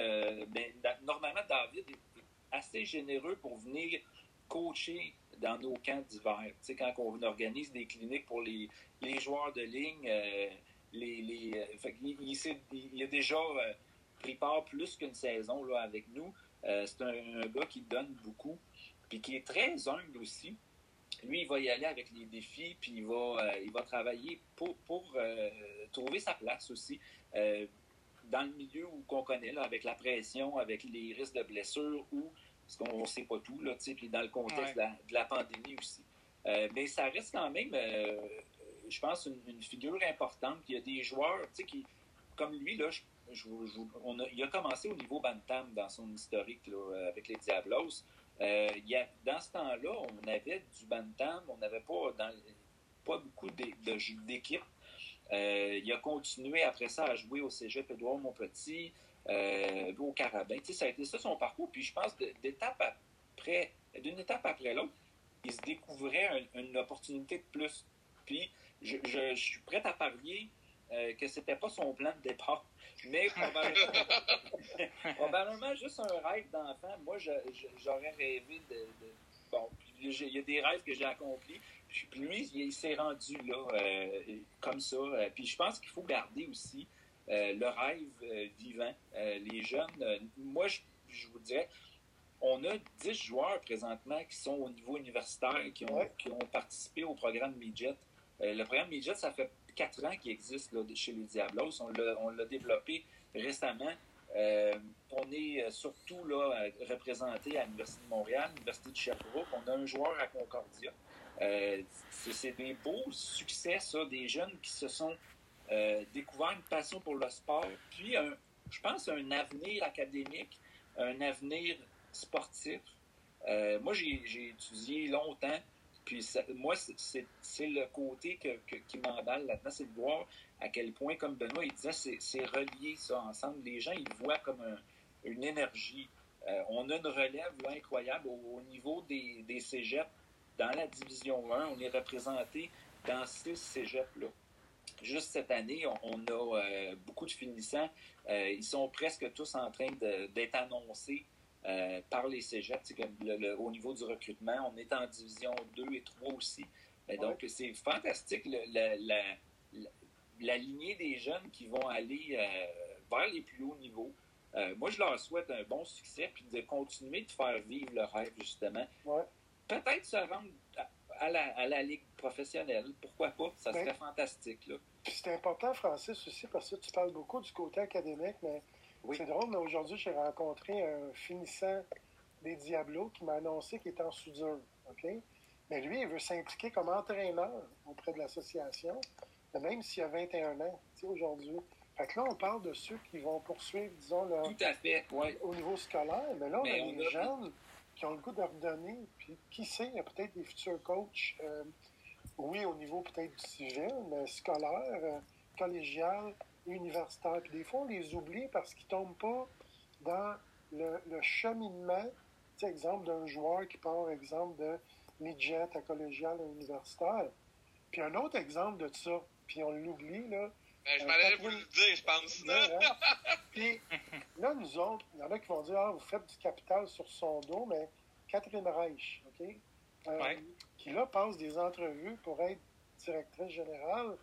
Ben, normalement, David est assez généreux pour venir coacher dans nos camps d'hiver. quand on organise des cliniques pour les, les joueurs de ligne, les, les euh, il, a déjà euh, pris part plus qu'une saison là, avec nous. Euh, c'est un, gars qui donne beaucoup, puis qui est très humble aussi. Lui, il va y aller avec les défis, puis il va, il va travailler pour, pour trouver sa place aussi dans le milieu où qu'on connaît, avec la pression, avec les risques de blessures, ou parce qu'on ne sait pas tout, là, puis dans le contexte de, la, pandémie aussi. mais ça reste quand même je pense, une, figure importante. il y a des joueurs, qui, comme lui, là, on a, il a commencé au niveau Bantam dans son historique là, avec les Diablos. Euh, il y a, dans ce temps-là, on avait du Bantam, on n'avait pas, dans, pas beaucoup d'équipes. Euh, il a continué après ça à jouer au Cégep Édouard Montpetit, euh, au Carabin. Tu sais, ça a été ça son parcours. Puis je pense d'étape après, d'une étape après l'autre, il se découvrait une opportunité de plus. Puis je, suis prêt à parier euh, que c'était pas son plan de départ, mais probablement, juste un rêve d'enfant. Moi, j'aurais rêvé de, Bon, il y a des rêves que j'ai accomplis. Puis lui, il, s'est rendu là, euh, comme ça. Euh, puis je pense qu'il faut garder aussi le rêve vivant. les jeunes, moi, je, vous dirais, on a 10 joueurs présentement qui sont au niveau universitaire, qui ont, qui ont participé au programme Midget. Euh, le programme Midget, ça fait quatre ans qu'il existe chez les Diablos. On l'a développé récemment. Euh, on est euh, surtout là, représenté à l'Université de Montréal, l'Université de Sherbrooke. On a un joueur à Concordia. c'est des beaux succès, ça, des jeunes qui se sont découverts une passion pour le sport, puis je pense un avenir académique, un avenir sportif. moi, j'ai étudié longtemps puis moi, c'est le côté que, qui m'emballe là-dedans, c'est de voir à quel point, comme Benoît, disait, c'est relié ça ensemble. Les gens, ils voient comme une énergie. Euh, on a une relève incroyable au, niveau des, des cégeps. Dans la division 1, on est représenté dans six cégeps-là. Juste cette année, on, a euh, beaucoup de finissants. Euh, ils sont presque tous en train d'être annoncés euh, par les cégeps, comme au niveau du recrutement. On est en division 2 et 3 aussi. donc, c'est fantastique la, la, lignée des jeunes qui vont aller euh, vers les plus hauts niveaux. Euh, moi, je leur souhaite un bon succès puis de continuer de faire vivre le rêve, justement. Peut-être se rendre à, la, à, la, ligue professionnelle. Pourquoi pas? Ça serait fantastique. C'est important, Francis, aussi, parce que tu parles beaucoup du côté académique, mais c'est drôle, mais aujourd'hui, j'ai rencontré un finissant des Diablos qui m'a annoncé qu'il était en soudure. OK? Mais lui, il veut s'impliquer comme entraîneur auprès de l'association, même s'il a 21 ans, aujourd'hui. Fait que là, on parle de ceux qui vont poursuivre, disons, Tout à fait, au niveau scolaire. Mais là, on a des jeunes qui ont le goût de redonner. Puis, qui sait, il y a peut-être des futurs coachs, euh, oui, au niveau peut-être du civil, mais scolaire, euh, collégial, universitaires. Puis des fois, on les oublie parce qu'ils ne tombent pas dans le, cheminement, exemple, d'un joueur qui part, exemple, de midget à collégial à universitaire. Puis un autre exemple de ça, puis on l'oublie, là. Ben, je m'en allais vous le dire, je pense. Hein? puis là, nous autres, il y en a qui vont dire, ah, vous faites du capital sur son dos, mais Catherine Reich, OK? Euh, qui là passe des entrevues pour être directrice générale.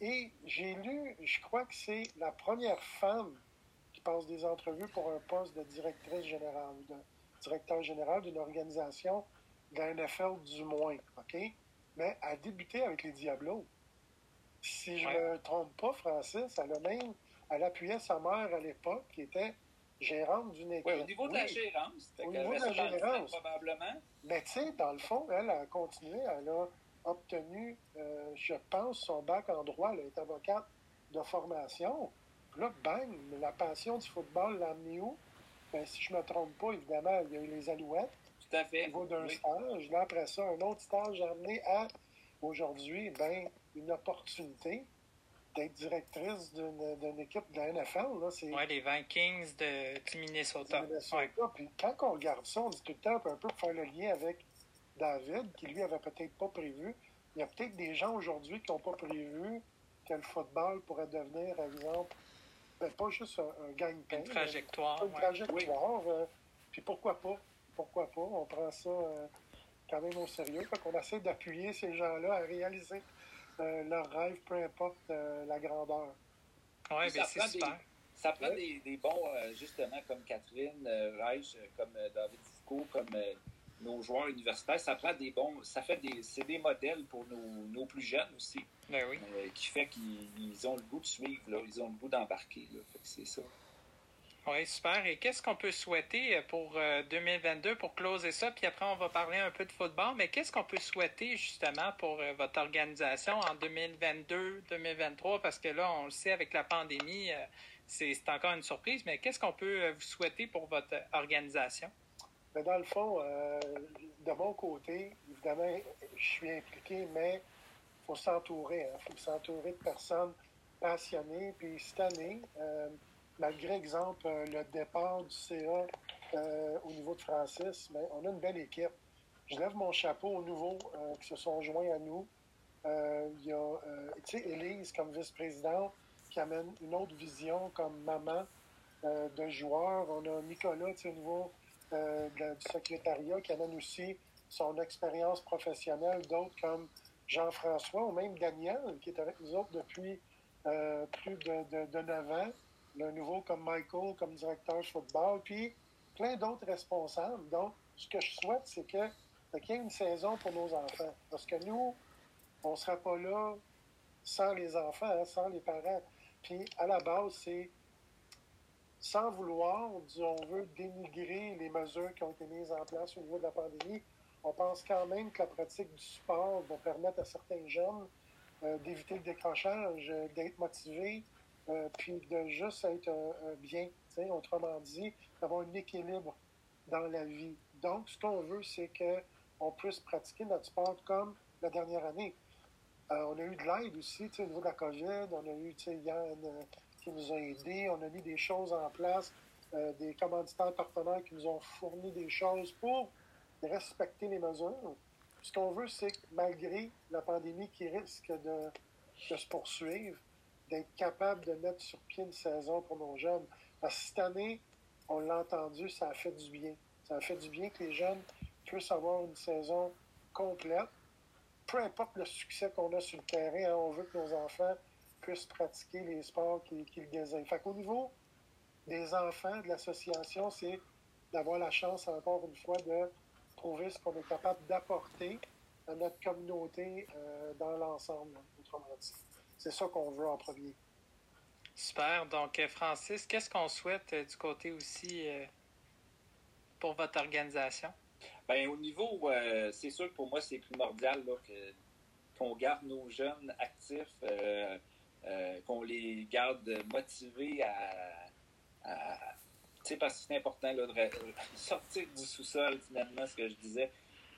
Et j'ai lu, je crois que c'est la première femme qui passe des entrevues pour un poste de directrice générale, de directeur général d'une organisation de la NFL du moins, OK? Mais elle a débuté avec les Diablos. Si je ne me trompe pas, Francis, elle a même, elle appuyait sa mère à l'époque, qui était gérante d'une équipe. Oui, au niveau de la gérance. Au niveau de la gérance. Probablement. Mais tu sais, dans le fond, elle a continué, elle a obtenu, euh, je pense, son bac en droit, elle est avocate de formation. Puis là, bang, la passion du football l'a amenée où? Ben, si je ne me trompe pas, évidemment, il y a eu les Alouettes. Tout à fait. Au niveau d'un stage. Là, après ça, un autre stage amené à, aujourd'hui, ben, une opportunité d'être directrice d'une équipe de la NFL. Oui, les Vikings de, du Minnesota. Puis quand on regarde ça, on dit tout le temps, un peu pour faire le lien avec David, qui lui avait peut-être pas prévu. Il y a peut-être des gens aujourd'hui qui n'ont pas prévu que le football pourrait devenir, par exemple, ben, pas juste un, gagne-pain. Une trajectoire. Une trajectoire. Euh, puis pourquoi pas? Pourquoi pas? On prend ça euh, quand même au sérieux. Fait qu'on essaie d'appuyer ces gens-là à réaliser leur rêve, peu importe la grandeur. Oui, bien c'est super. ça prend des, des, bons, justement, comme Catherine Reich, comme David Foucault, comme nos joueurs universitaires, ça prend des bons, ça fait des, c'est des modèles pour nos, nos plus jeunes aussi. Ben oui. Euh, qui fait qu'ils ont le goût de suivre, là, ils ont le goût d'embarquer. c'est ça. Oui, super. Et qu'est-ce qu'on peut souhaiter pour 2022 euh, pour closer ça? Puis après, on va parler un peu de football. Mais qu'est-ce qu'on peut souhaiter justement pour euh, votre organisation en 2022, 2023? Parce que là, on le sait, avec la pandémie, c'est encore une surprise. Mais qu'est-ce qu'on peut vous souhaiter pour votre organisation? Mais dans le fond, euh, de mon côté, évidemment, je suis impliqué, mais il faut s'entourer. Il hein. faut s'entourer de personnes passionnées. Puis cette année, euh, malgré, exemple, euh, le départ du CA au niveau de Francis, mais on a une belle équipe. Je lève mon chapeau aux nouveaux qui se sont joints à nous. Il y a, Élise comme vice-présidente qui amène une autre vision comme maman de joueur. On a Nicolas, au niveau euh, du secrétariat qui amène aussi son expérience professionnelle, d'autres comme Jean-François ou même Daniel, qui est avec nous autres depuis euh, plus de, de, 9 ans, le nouveau comme Michael, comme directeur de football, puis plein d'autres responsables. Donc, ce que je souhaite, c'est que qu'il y ait une saison pour nos enfants. Parce que nous, on ne sera pas là sans les enfants, hein, sans les parents. Puis, à la base, c'est sans vouloir, on veut dénigrer les mesures qui ont été mises en place au niveau de la pandémie, on pense quand même que la pratique du sport va permettre à certains jeunes euh, d'éviter le décrochage, euh, d'être motivés, euh, puis de juste être bien, autrement dit, d'avoir un équilibre dans la vie. Donc, ce qu'on veut, c'est qu'on puisse pratiquer notre sport comme la dernière année. on a eu de l'aide aussi, au niveau de la COVID, on a eu Yann qui nous ont aidés. On a mis des choses en place, euh, des commanditaires partenaires qui nous ont fourni des choses pour respecter les mesures. Ce qu'on veut, c'est que malgré la pandémie qui risque de, se poursuivre, d'être capable de mettre sur pied une saison pour nos jeunes. Parce que cette année, on l'a entendu, ça a fait du bien. Ça a fait du bien que les jeunes puissent avoir une saison complète. Peu importe le succès qu'on a sur le terrain, hein, on veut que nos enfants puissent pratiquer les sports qu'ils qu désignent. Fait qu'au niveau des enfants de l'association, c'est d'avoir la chance, encore une fois, de prouver ce qu'on est capable d'apporter à notre communauté euh, dans l'ensemble, C'est ça qu'on veut en premier. Super. Donc, euh, Francis, qu'est-ce qu'on souhaite euh, du côté aussi pour votre organisation? Bien, au niveau, c'est sûr que pour moi, c'est primordial qu'on garde nos jeunes actifs, euh, qu'on les garde motivés à. tu sais, parce que c'est important là, de sortir du sous-sol, finalement, ce que je disais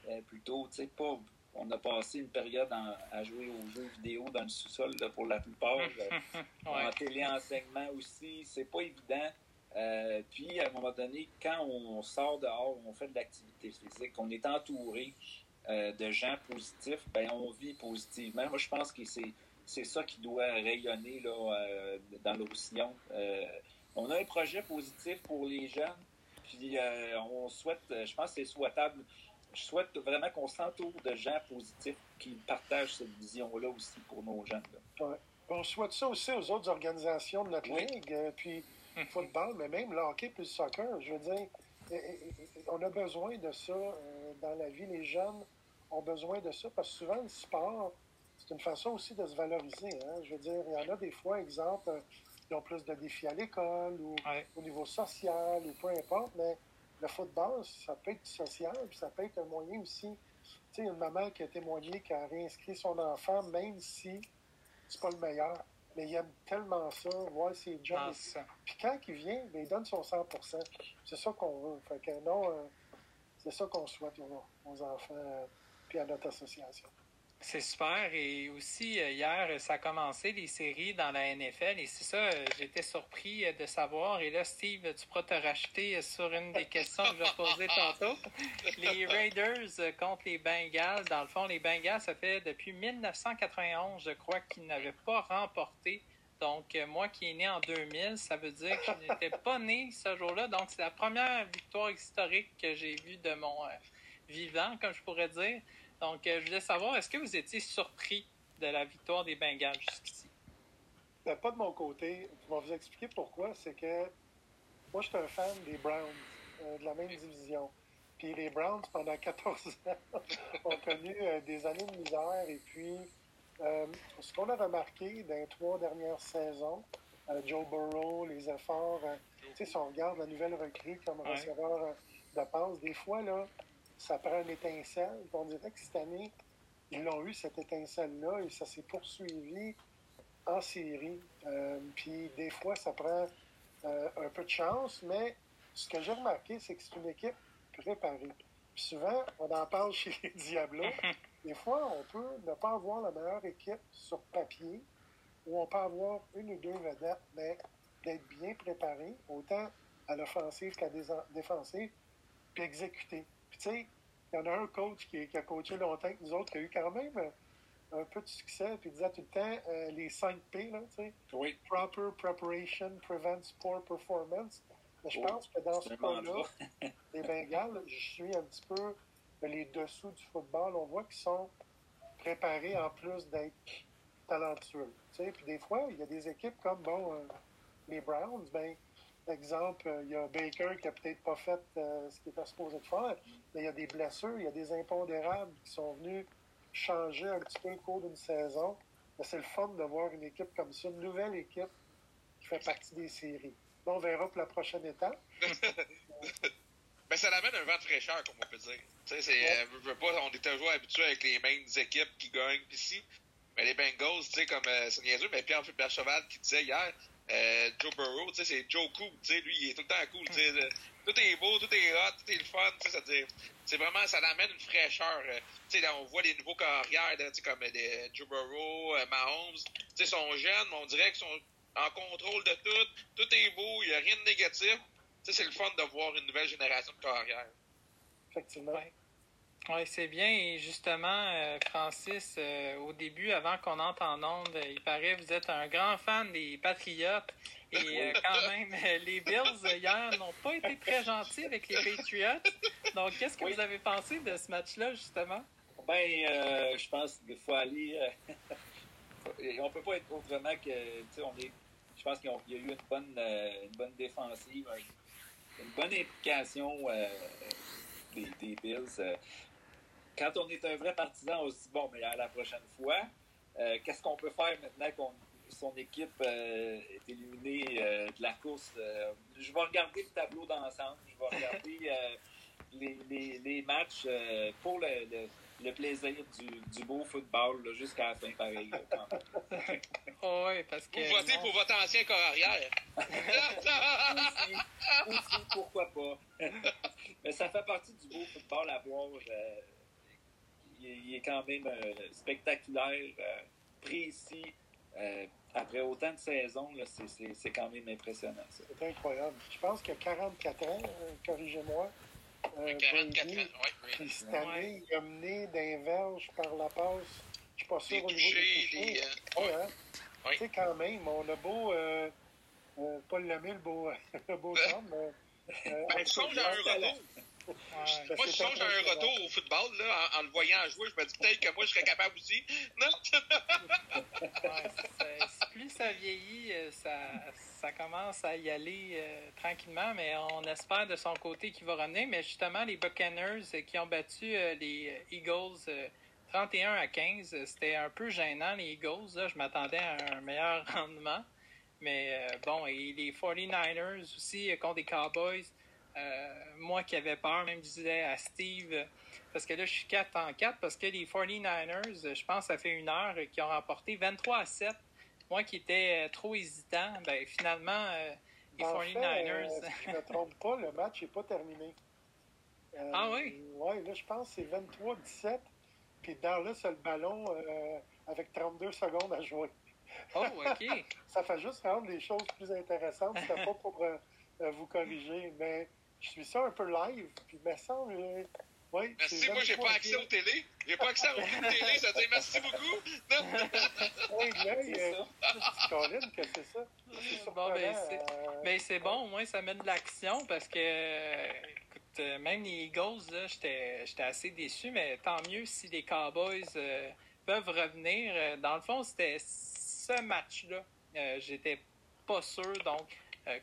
euh, plutôt. Tu sais, pas, on a passé une période à jouer aux jeux vidéo dans le sous-sol pour la plupart. En téléenseignement aussi, c'est pas évident. Euh, puis, à un moment donné, quand on sort dehors, on fait de l'activité physique, on est entouré euh, de gens positifs, ben on vit positivement. Moi, je pense que c'est ça qui doit rayonner là, euh, dans l'Océan. on a un projet positif pour les jeunes, puis on souhaite, je pense que c'est souhaitable je souhaite vraiment qu'on s'entoure de gens positifs qui partagent cette vision-là aussi pour nos jeunes. Ouais. On souhaite ça aussi aux autres organisations de notre ligue, euh, puis le football, mais même le hockey puis le soccer. Je veux dire, on a besoin de ça euh, dans la vie. Les jeunes ont besoin de ça parce que souvent, le sport, c'est une façon aussi de se valoriser. Hein. Je veux dire, il y en a des fois, exemple, euh, ils ont plus de défis à l'école ou au niveau social ou peu importe, mais le football, ça peut être social, puis ça peut être un moyen aussi. Tu sais, une maman qui a témoigné, qui a réinscrit son enfant, même si c'est pas le meilleur. Mais il aime tellement ça, voir ses jobs. Ah, puis quand il vient, ben, il donne son 100% C'est ça qu'on veut. Fait que non, euh, c'est ça qu'on souhaite aux, enfants, euh, puis à notre association. C'est super. Et aussi, euh, hier, ça a commencé les séries dans la NFL. Et c'est ça, euh, j'étais surpris euh, de savoir. Et là, Steve, tu pourras te racheter sur une des questions que je vais poser tantôt. Les Raiders contre les Bengals. Dans le fond, les Bengals, ça fait depuis 1991, je crois, qu'ils n'avaient pas remporté. Donc, moi qui est né en 2000, ça veut dire que je n'étais pas né ce jour-là. Donc, c'est la première victoire historique que j'ai vue de mon vivant, comme je pourrais dire. Donc, euh, je voulais savoir, est-ce que vous étiez surpris de la victoire des Bengals jusqu'ici? Ben, pas de mon côté. Je vais vous expliquer pourquoi. C'est que moi, je suis un fan des Browns, euh, de la même division. Puis les Browns, pendant 14 ans, ont connu euh, des années de misère. Et puis, ce qu'on a remarqué dans les trois dernières saisons, Joe Burrow, les efforts, tu sais, si on regarde la nouvelle recrue comme receveur de passe, des fois, là, ça prend une étincelle. On dirait que cette année, ils l'ont eu, cette étincelle-là, et ça s'est poursuivi en série. Euh, puis des fois, ça prend euh, un peu de chance, mais ce que j'ai remarqué, c'est que c'est une équipe préparée. Puis souvent, on en parle chez les Diablos. Des fois, on peut ne pas avoir la meilleure équipe sur papier, ou on peut avoir une ou deux vedettes, mais d'être bien préparé, autant à l'offensive qu'à la défensive, puis exécuter tu sais, il y en a un coach qui, a coaché longtemps que nous autres, qui a eu quand même euh, un peu de succès, puis il disait tout le temps euh, les 5 P, là, tu sais. Oui. Proper preparation prevents poor performance. Mais je pense que dans ce cas-là, les Bengals, je suis un petit peu les dessous du football. On voit qu'ils sont préparés en plus d'être talentueux. Tu sais, puis des fois, il y a des équipes comme, bon, euh, les Browns, ben Exemple, il y a Baker qui n'a peut-être pas fait euh, ce qu'il était supposé de faire, mais il y a des blessures, il y a des impondérables qui sont venus changer un petit peu le cours d'une saison. C'est le fun de voir une équipe comme ça, une nouvelle équipe qui fait partie des séries. on verra pour la prochaine étape. Ben, ça amène un vent de fraîcheur, comme on peut dire. Euh, pas, on est toujours habitué avec les mêmes équipes qui gagnent ici. Mais les Bengals, tu sais, comme euh, c'est niaiseux, mais Pierre Cheval qui disait hier, euh, Joe Burrow, tu sais, c'est Joe Cool, tu sais, lui, il est tout le temps cool, tu sais, tout est beau, tout est hot, tout est le fun, tu sais, c'est-à-dire, c'est vraiment, ça amène une fraîcheur, euh, tu sais, on voit des nouveaux carrières, tu sais, comme des Joe Burrow, euh, Mahomes, tu sais, sont jeunes, mais on dirait qu'ils sont en contrôle de tout, tout est beau, il n'y a rien de négatif, tu sais, c'est le fun de voir une nouvelle génération de carrières. Effectivement. Oui, c'est bien. Et justement, euh, Francis, euh, au début, avant qu'on entre en onde, il paraît que vous êtes un grand fan des Patriotes. Et euh, quand même, les Bills, hier, n'ont pas été très gentils avec les Patriots. Donc, qu'est-ce que vous avez pensé de ce match-là, justement? Ben, je pense qu'il faut aller... on peut pas être autrement que... On est, je pense qu'il y a eu une bonne, une bonne défensive, une bonne implication des, des Bills quand on est un vrai partisan, on se dit, bon, mais à la prochaine fois, euh, qu'est-ce qu'on peut faire maintenant qu'on son équipe euh, est éliminée euh, de la course? je vais regarder le tableau d'ensemble, je vais regarder les, les, les, matchs pour le, le, plaisir du, du, beau football jusqu'à la fin, pareil. oui, parce que. Vous votez pour votre ancien corps arrière. aussi, aussi, pourquoi pas. Mais ça fait partie du beau football à voir il, quand même spectaculaire, précis. après autant de saisons, c'est quand même impressionnant. C'est incroyable. Je pense qu'il a 44 ans, corrigez-moi. Euh, 44 ans, oui. cette année, il a mené d'un verge par la passe. Je suis pas sûr au niveau des touchés. Hein? Tu sais, quand même, on a beau euh, euh, pas l'aimer, le beau, le beau temps, mais. Euh, ben, songe à un moi, je songe à un retour au football, là, en, le voyant jouer. Je me dis peut-être que moi, je serais capable aussi. Non? plus ça vieillit, euh, ça, ça commence à y aller euh, tranquillement, mais on espère de son côté qu'il va revenir. Mais justement, les Buccaneers euh, qui ont battu les Eagles 31 à 15, c'était un peu gênant, les Eagles. Je m'attendais à un meilleur rendement. Mais bon, et les 49ers aussi contre les Cowboys. Moi qui avais peur, même je disais à Steve, parce que là je suis 4 en 4, parce que les 49ers, je pense ça fait une heure, qui ont remporté 23 à 7 moi qui étais euh, trop hésitant, ben, finalement, euh, les 49ers. Euh, si je ne me trompe pas, le match n'est pas terminé. ah oui? Oui, là, je pense que c'est 23-17. Puis là, c'est le ballon avec 32 secondes à jouer. Oh, OK. ça fait juste rendre les choses plus intéressantes. C'était pas pour vous corriger, mais je suis ça un peu live. Puis, il me semble, oui, merci, moi, j'ai pas accès aux télé. J'ai pas accès aux télé, ça dit merci beaucoup. oui, mais Colin, que c'est ça? Bon, ben, c'est euh... bon, au moins, ça met de l'action parce que, écoute, euh, même les Eagles, j'étais assez déçu, mais tant mieux si les Cowboys euh, peuvent revenir. Euh, dans le fond, c'était ce match-là. J'étais pas sûr. Donc,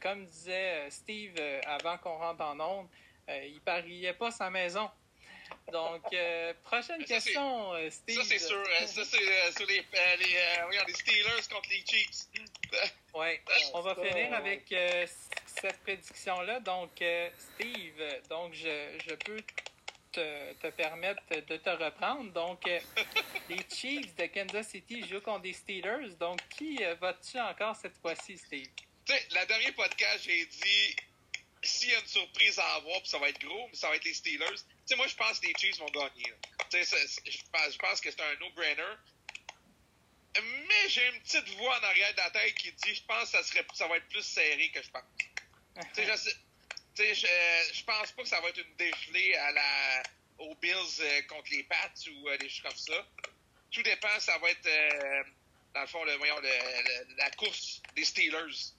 comme disait Steve avant qu'on rentre en onde, il pariait pas sa maison. Donc, euh, prochaine question, euh, Steve. Ça, c'est sûr. Ça, c'est euh, sur les, les, Steelers contre les Chiefs. oui. On va finir avec cette prédiction-là. Donc, Steve, donc je, je peux te, te, permettre de te reprendre. Donc, les Chiefs de Kansas City jouent contre les Steelers. Donc, qui vas-tu encore cette fois-ci, Steve? La dernière podcast, j'ai dit s'il y a une surprise à avoir, ça va être gros, mais ça va être les Steelers moi, je pense que les Chiefs vont gagner. Je pense, que c'est un no-brainer. Mais j'ai une petite voix en arrière de la tête qui dit je pense que ça, serait, ça va être plus serré que je pense. je, je, pense pas que ça va être une dégelée à la, aux Bills euh, contre les Pats ou euh, des choses comme ça. Tout dépend, ça va être, euh, dans le fond, le, voyons, la course des Steelers,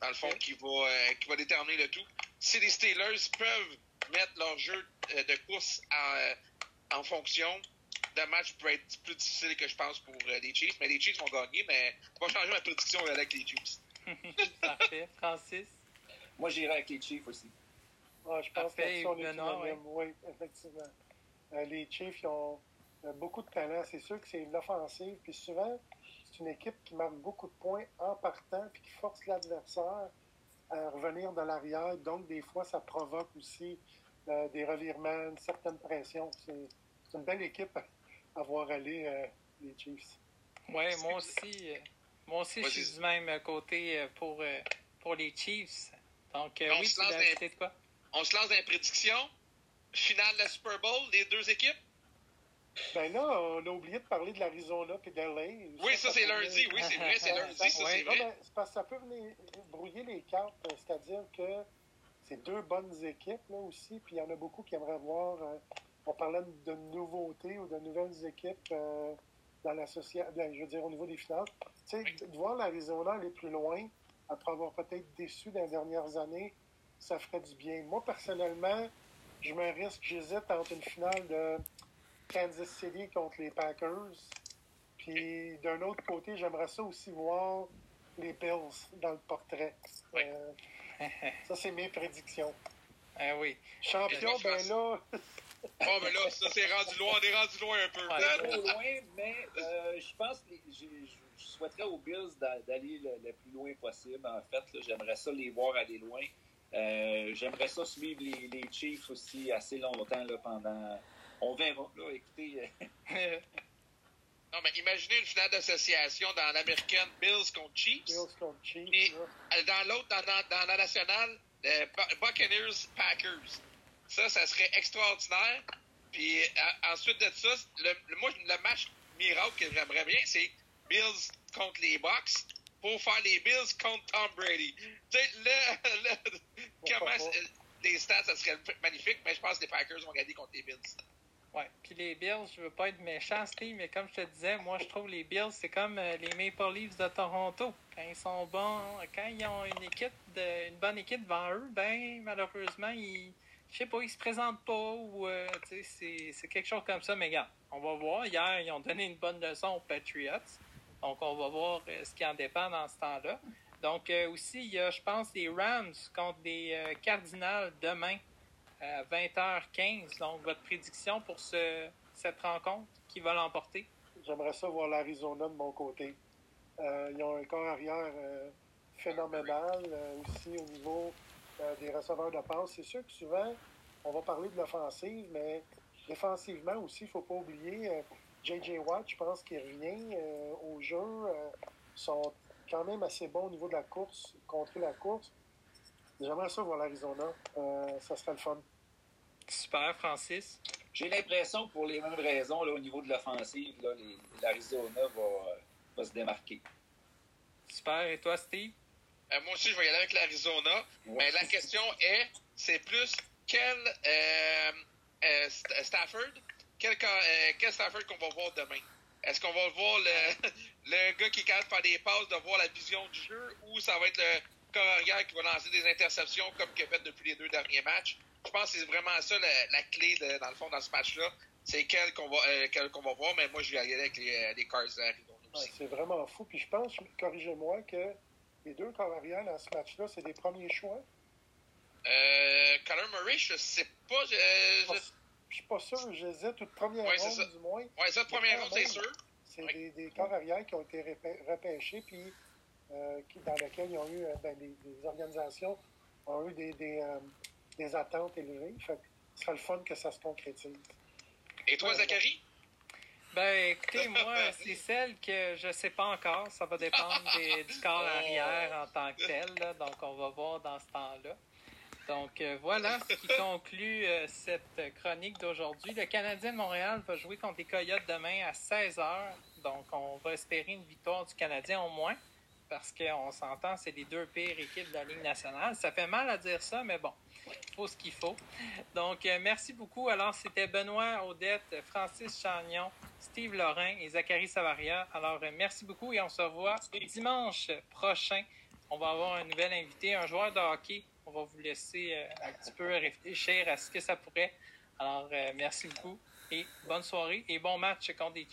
dans le fond, qui, va, qui va déterminer le tout. Si les Steelers peuvent mettre leur jeu euh, de course en, en fonction, le match peut être plus difficile que je pense pour euh, les Chiefs. Mais les Chiefs vont gagner, mais je vais changer ma prédiction avec les Chiefs. Parfait. Francis? Moi, j'irai avec les Chiefs aussi. Ah, je pense que c'est oui. oui, effectivement. Euh, les Chiefs, ils ont beaucoup de talent. C'est sûr que c'est l'offensive. Puis souvent, c'est une équipe qui marque beaucoup de points en partant puis qui force l'adversaire à revenir dans l'arrière. Donc, des fois, ça provoque aussi euh, des revirements, une certaine pression. C'est une belle équipe à voir aller, euh, les Chiefs. Oui, moi aussi, euh, moi aussi je suis du même côté pour, pour les Chiefs. Donc, oui, tu de quoi? On se lance dans les prédictions. Finale de Super Bowl, les deux équipes? Ben là, on a oublié de parler de l'Arizona et de LA. Oui, ça, c'est lundi. Oui, c'est vrai, c'est lundi, ça, c'est vrai. Ben, parce que ça peut venir brouiller les cartes, c'est-à-dire que c'est deux bonnes équipes là aussi, puis il y en a beaucoup qui aimeraient voir. Euh, on parlait de nouveautés ou de nouvelles équipes euh, dans l'association, ben, je veux dire au niveau des finales. Tu sais, de voir l'Arizona aller plus loin, après avoir peut-être déçu dans les dernières années, ça ferait du bien. Moi, personnellement, je me risque, j'hésite entre une finale de Kansas City contre les Packers. Puis d'un autre côté, j'aimerais ça aussi voir les Bills dans le portrait. Euh, ça, c'est mes prédictions. Ah oui. Champion, ben là. oh, mais là, ça, c'est rendu loin. On est rendu loin un peu. Trop loin, mais euh, je pense que je, souhaiterais aux Bills d'aller le, plus loin possible. En fait, j'aimerais ça les voir aller loin. Euh, j'aimerais ça suivre les, les, Chiefs aussi assez longtemps là, pendant on verra. Là, écoutez. Euh, non, mais imaginez une finale d'association dans l'American Bills contre Chiefs. Bills contre Chiefs. Et dans l'autre, dans, dans, la nationale, Buccaneers Packers. Ça, ça serait extraordinaire. Puis ensuite de ça, le, moi, le match miracle que j'aimerais bien, c'est Bills contre les Bucks pour faire les Bills contre Tom Brady. Tu sais, le, comment les stats, ça serait magnifique, mais je pense que les Packers vont gagner contre les Bills. Ouais, puis les Bills, je veux pas être méchant, mais comme je te disais, moi je trouve les Bills, c'est comme euh, les Maple Leafs de Toronto. Quand ils sont bons, quand ils ont une équipe, de, une bonne équipe devant eux, ben malheureusement, ils, je sais pas, ils se présentent pas ou euh, c'est, c'est quelque chose comme ça. Mais regarde, on va voir. Hier, ils ont donné une bonne leçon aux Patriots. Donc, on va voir euh, ce qui en dépend dans ce temps-là. Donc, euh, aussi, il y a, je pense, les Rams contre les Cardinals demain à 20h15. Donc, votre prédiction pour ce, cette rencontre, qui va l'emporter? J'aimerais ça voir l'Arizona de mon côté. ils ont un corps arrière phénoménal aussi au niveau des receveurs de passe. C'est sûr que souvent, on va parler de l'offensive, mais défensivement aussi, il ne faut pas oublier J.J. Watt, je pense qu'il revient euh, au jeu. Euh, sont quand même assez bons au niveau de la course, contre la course. J'aimerais ça voir l'Arizona. Euh, ça serait le fun. Super, Francis. J'ai l'impression que pour les mêmes raisons, là, au niveau de l'offensive, l'Arizona va, va, se démarquer. Super. Et toi, Steve? moi aussi, je vais y aller avec l'Arizona. Mais la question est, c'est plus quel Stafford? Quel, euh, quel Stafford qu'on va voir demain? Est-ce qu'on va voir le, le gars qui est capable de faire des passes, de voir la vision du jeu, ou ça va être le corps qui va lancer des interceptions comme qu'il a fait depuis les deux derniers matchs? Je pense que c'est vraiment ça la, clé, de, dans le fond, dans ce match-là. C'est quel qu'on va, euh, qu'on va voir, mais moi, je vais y aller avec les, euh, les Cars c'est vraiment fou. Puis je pense, corrigez-moi, que les deux corps arrière dans ce match-là, c'est des premiers choix? Euh, Connor Murray, je sais pas. Je, je suis pas sûr, j'hésite, toute première ronde du moins. Oui, ça, première ronde, c'est sûr. C'est des, des, corps arrière qui ont été repêchés, puis euh, qui, dans lesquels ils ont eu, euh, ben, des, organisations ont eu des, des, euh, des attentes élevées. Fait ce sera le fun que ça se concrétise. Et toi, Zachary? Ben, écoutez, moi, c'est celle que je sais pas encore. Ça va dépendre du corps arrière en tant que tel. donc, on va voir dans ce temps-là. Donc euh, voilà ce qui conclut euh, cette chronique d'aujourd'hui. Le Canadien de Montréal va jouer contre les Coyotes demain à 16h. Donc on va espérer une victoire du Canadien au moins. Parce qu'on s'entend, c'est les deux pires équipes de la Ligue nationale. Ça fait mal à dire ça, mais bon, il faut ce qu'il faut. Donc, euh, merci beaucoup. Alors, c'était Benoît Odette, Francis Chagnon, Steve Lorrain et Zachary Savaria. Alors, merci beaucoup et on se revoit dimanche prochain. On va avoir un nouvel invité, un joueur de hockey on va vous laisser euh, un petit peu réfléchir à ce que ça pourrait. Alors, euh, merci beaucoup et bonne soirée et bon match contre les.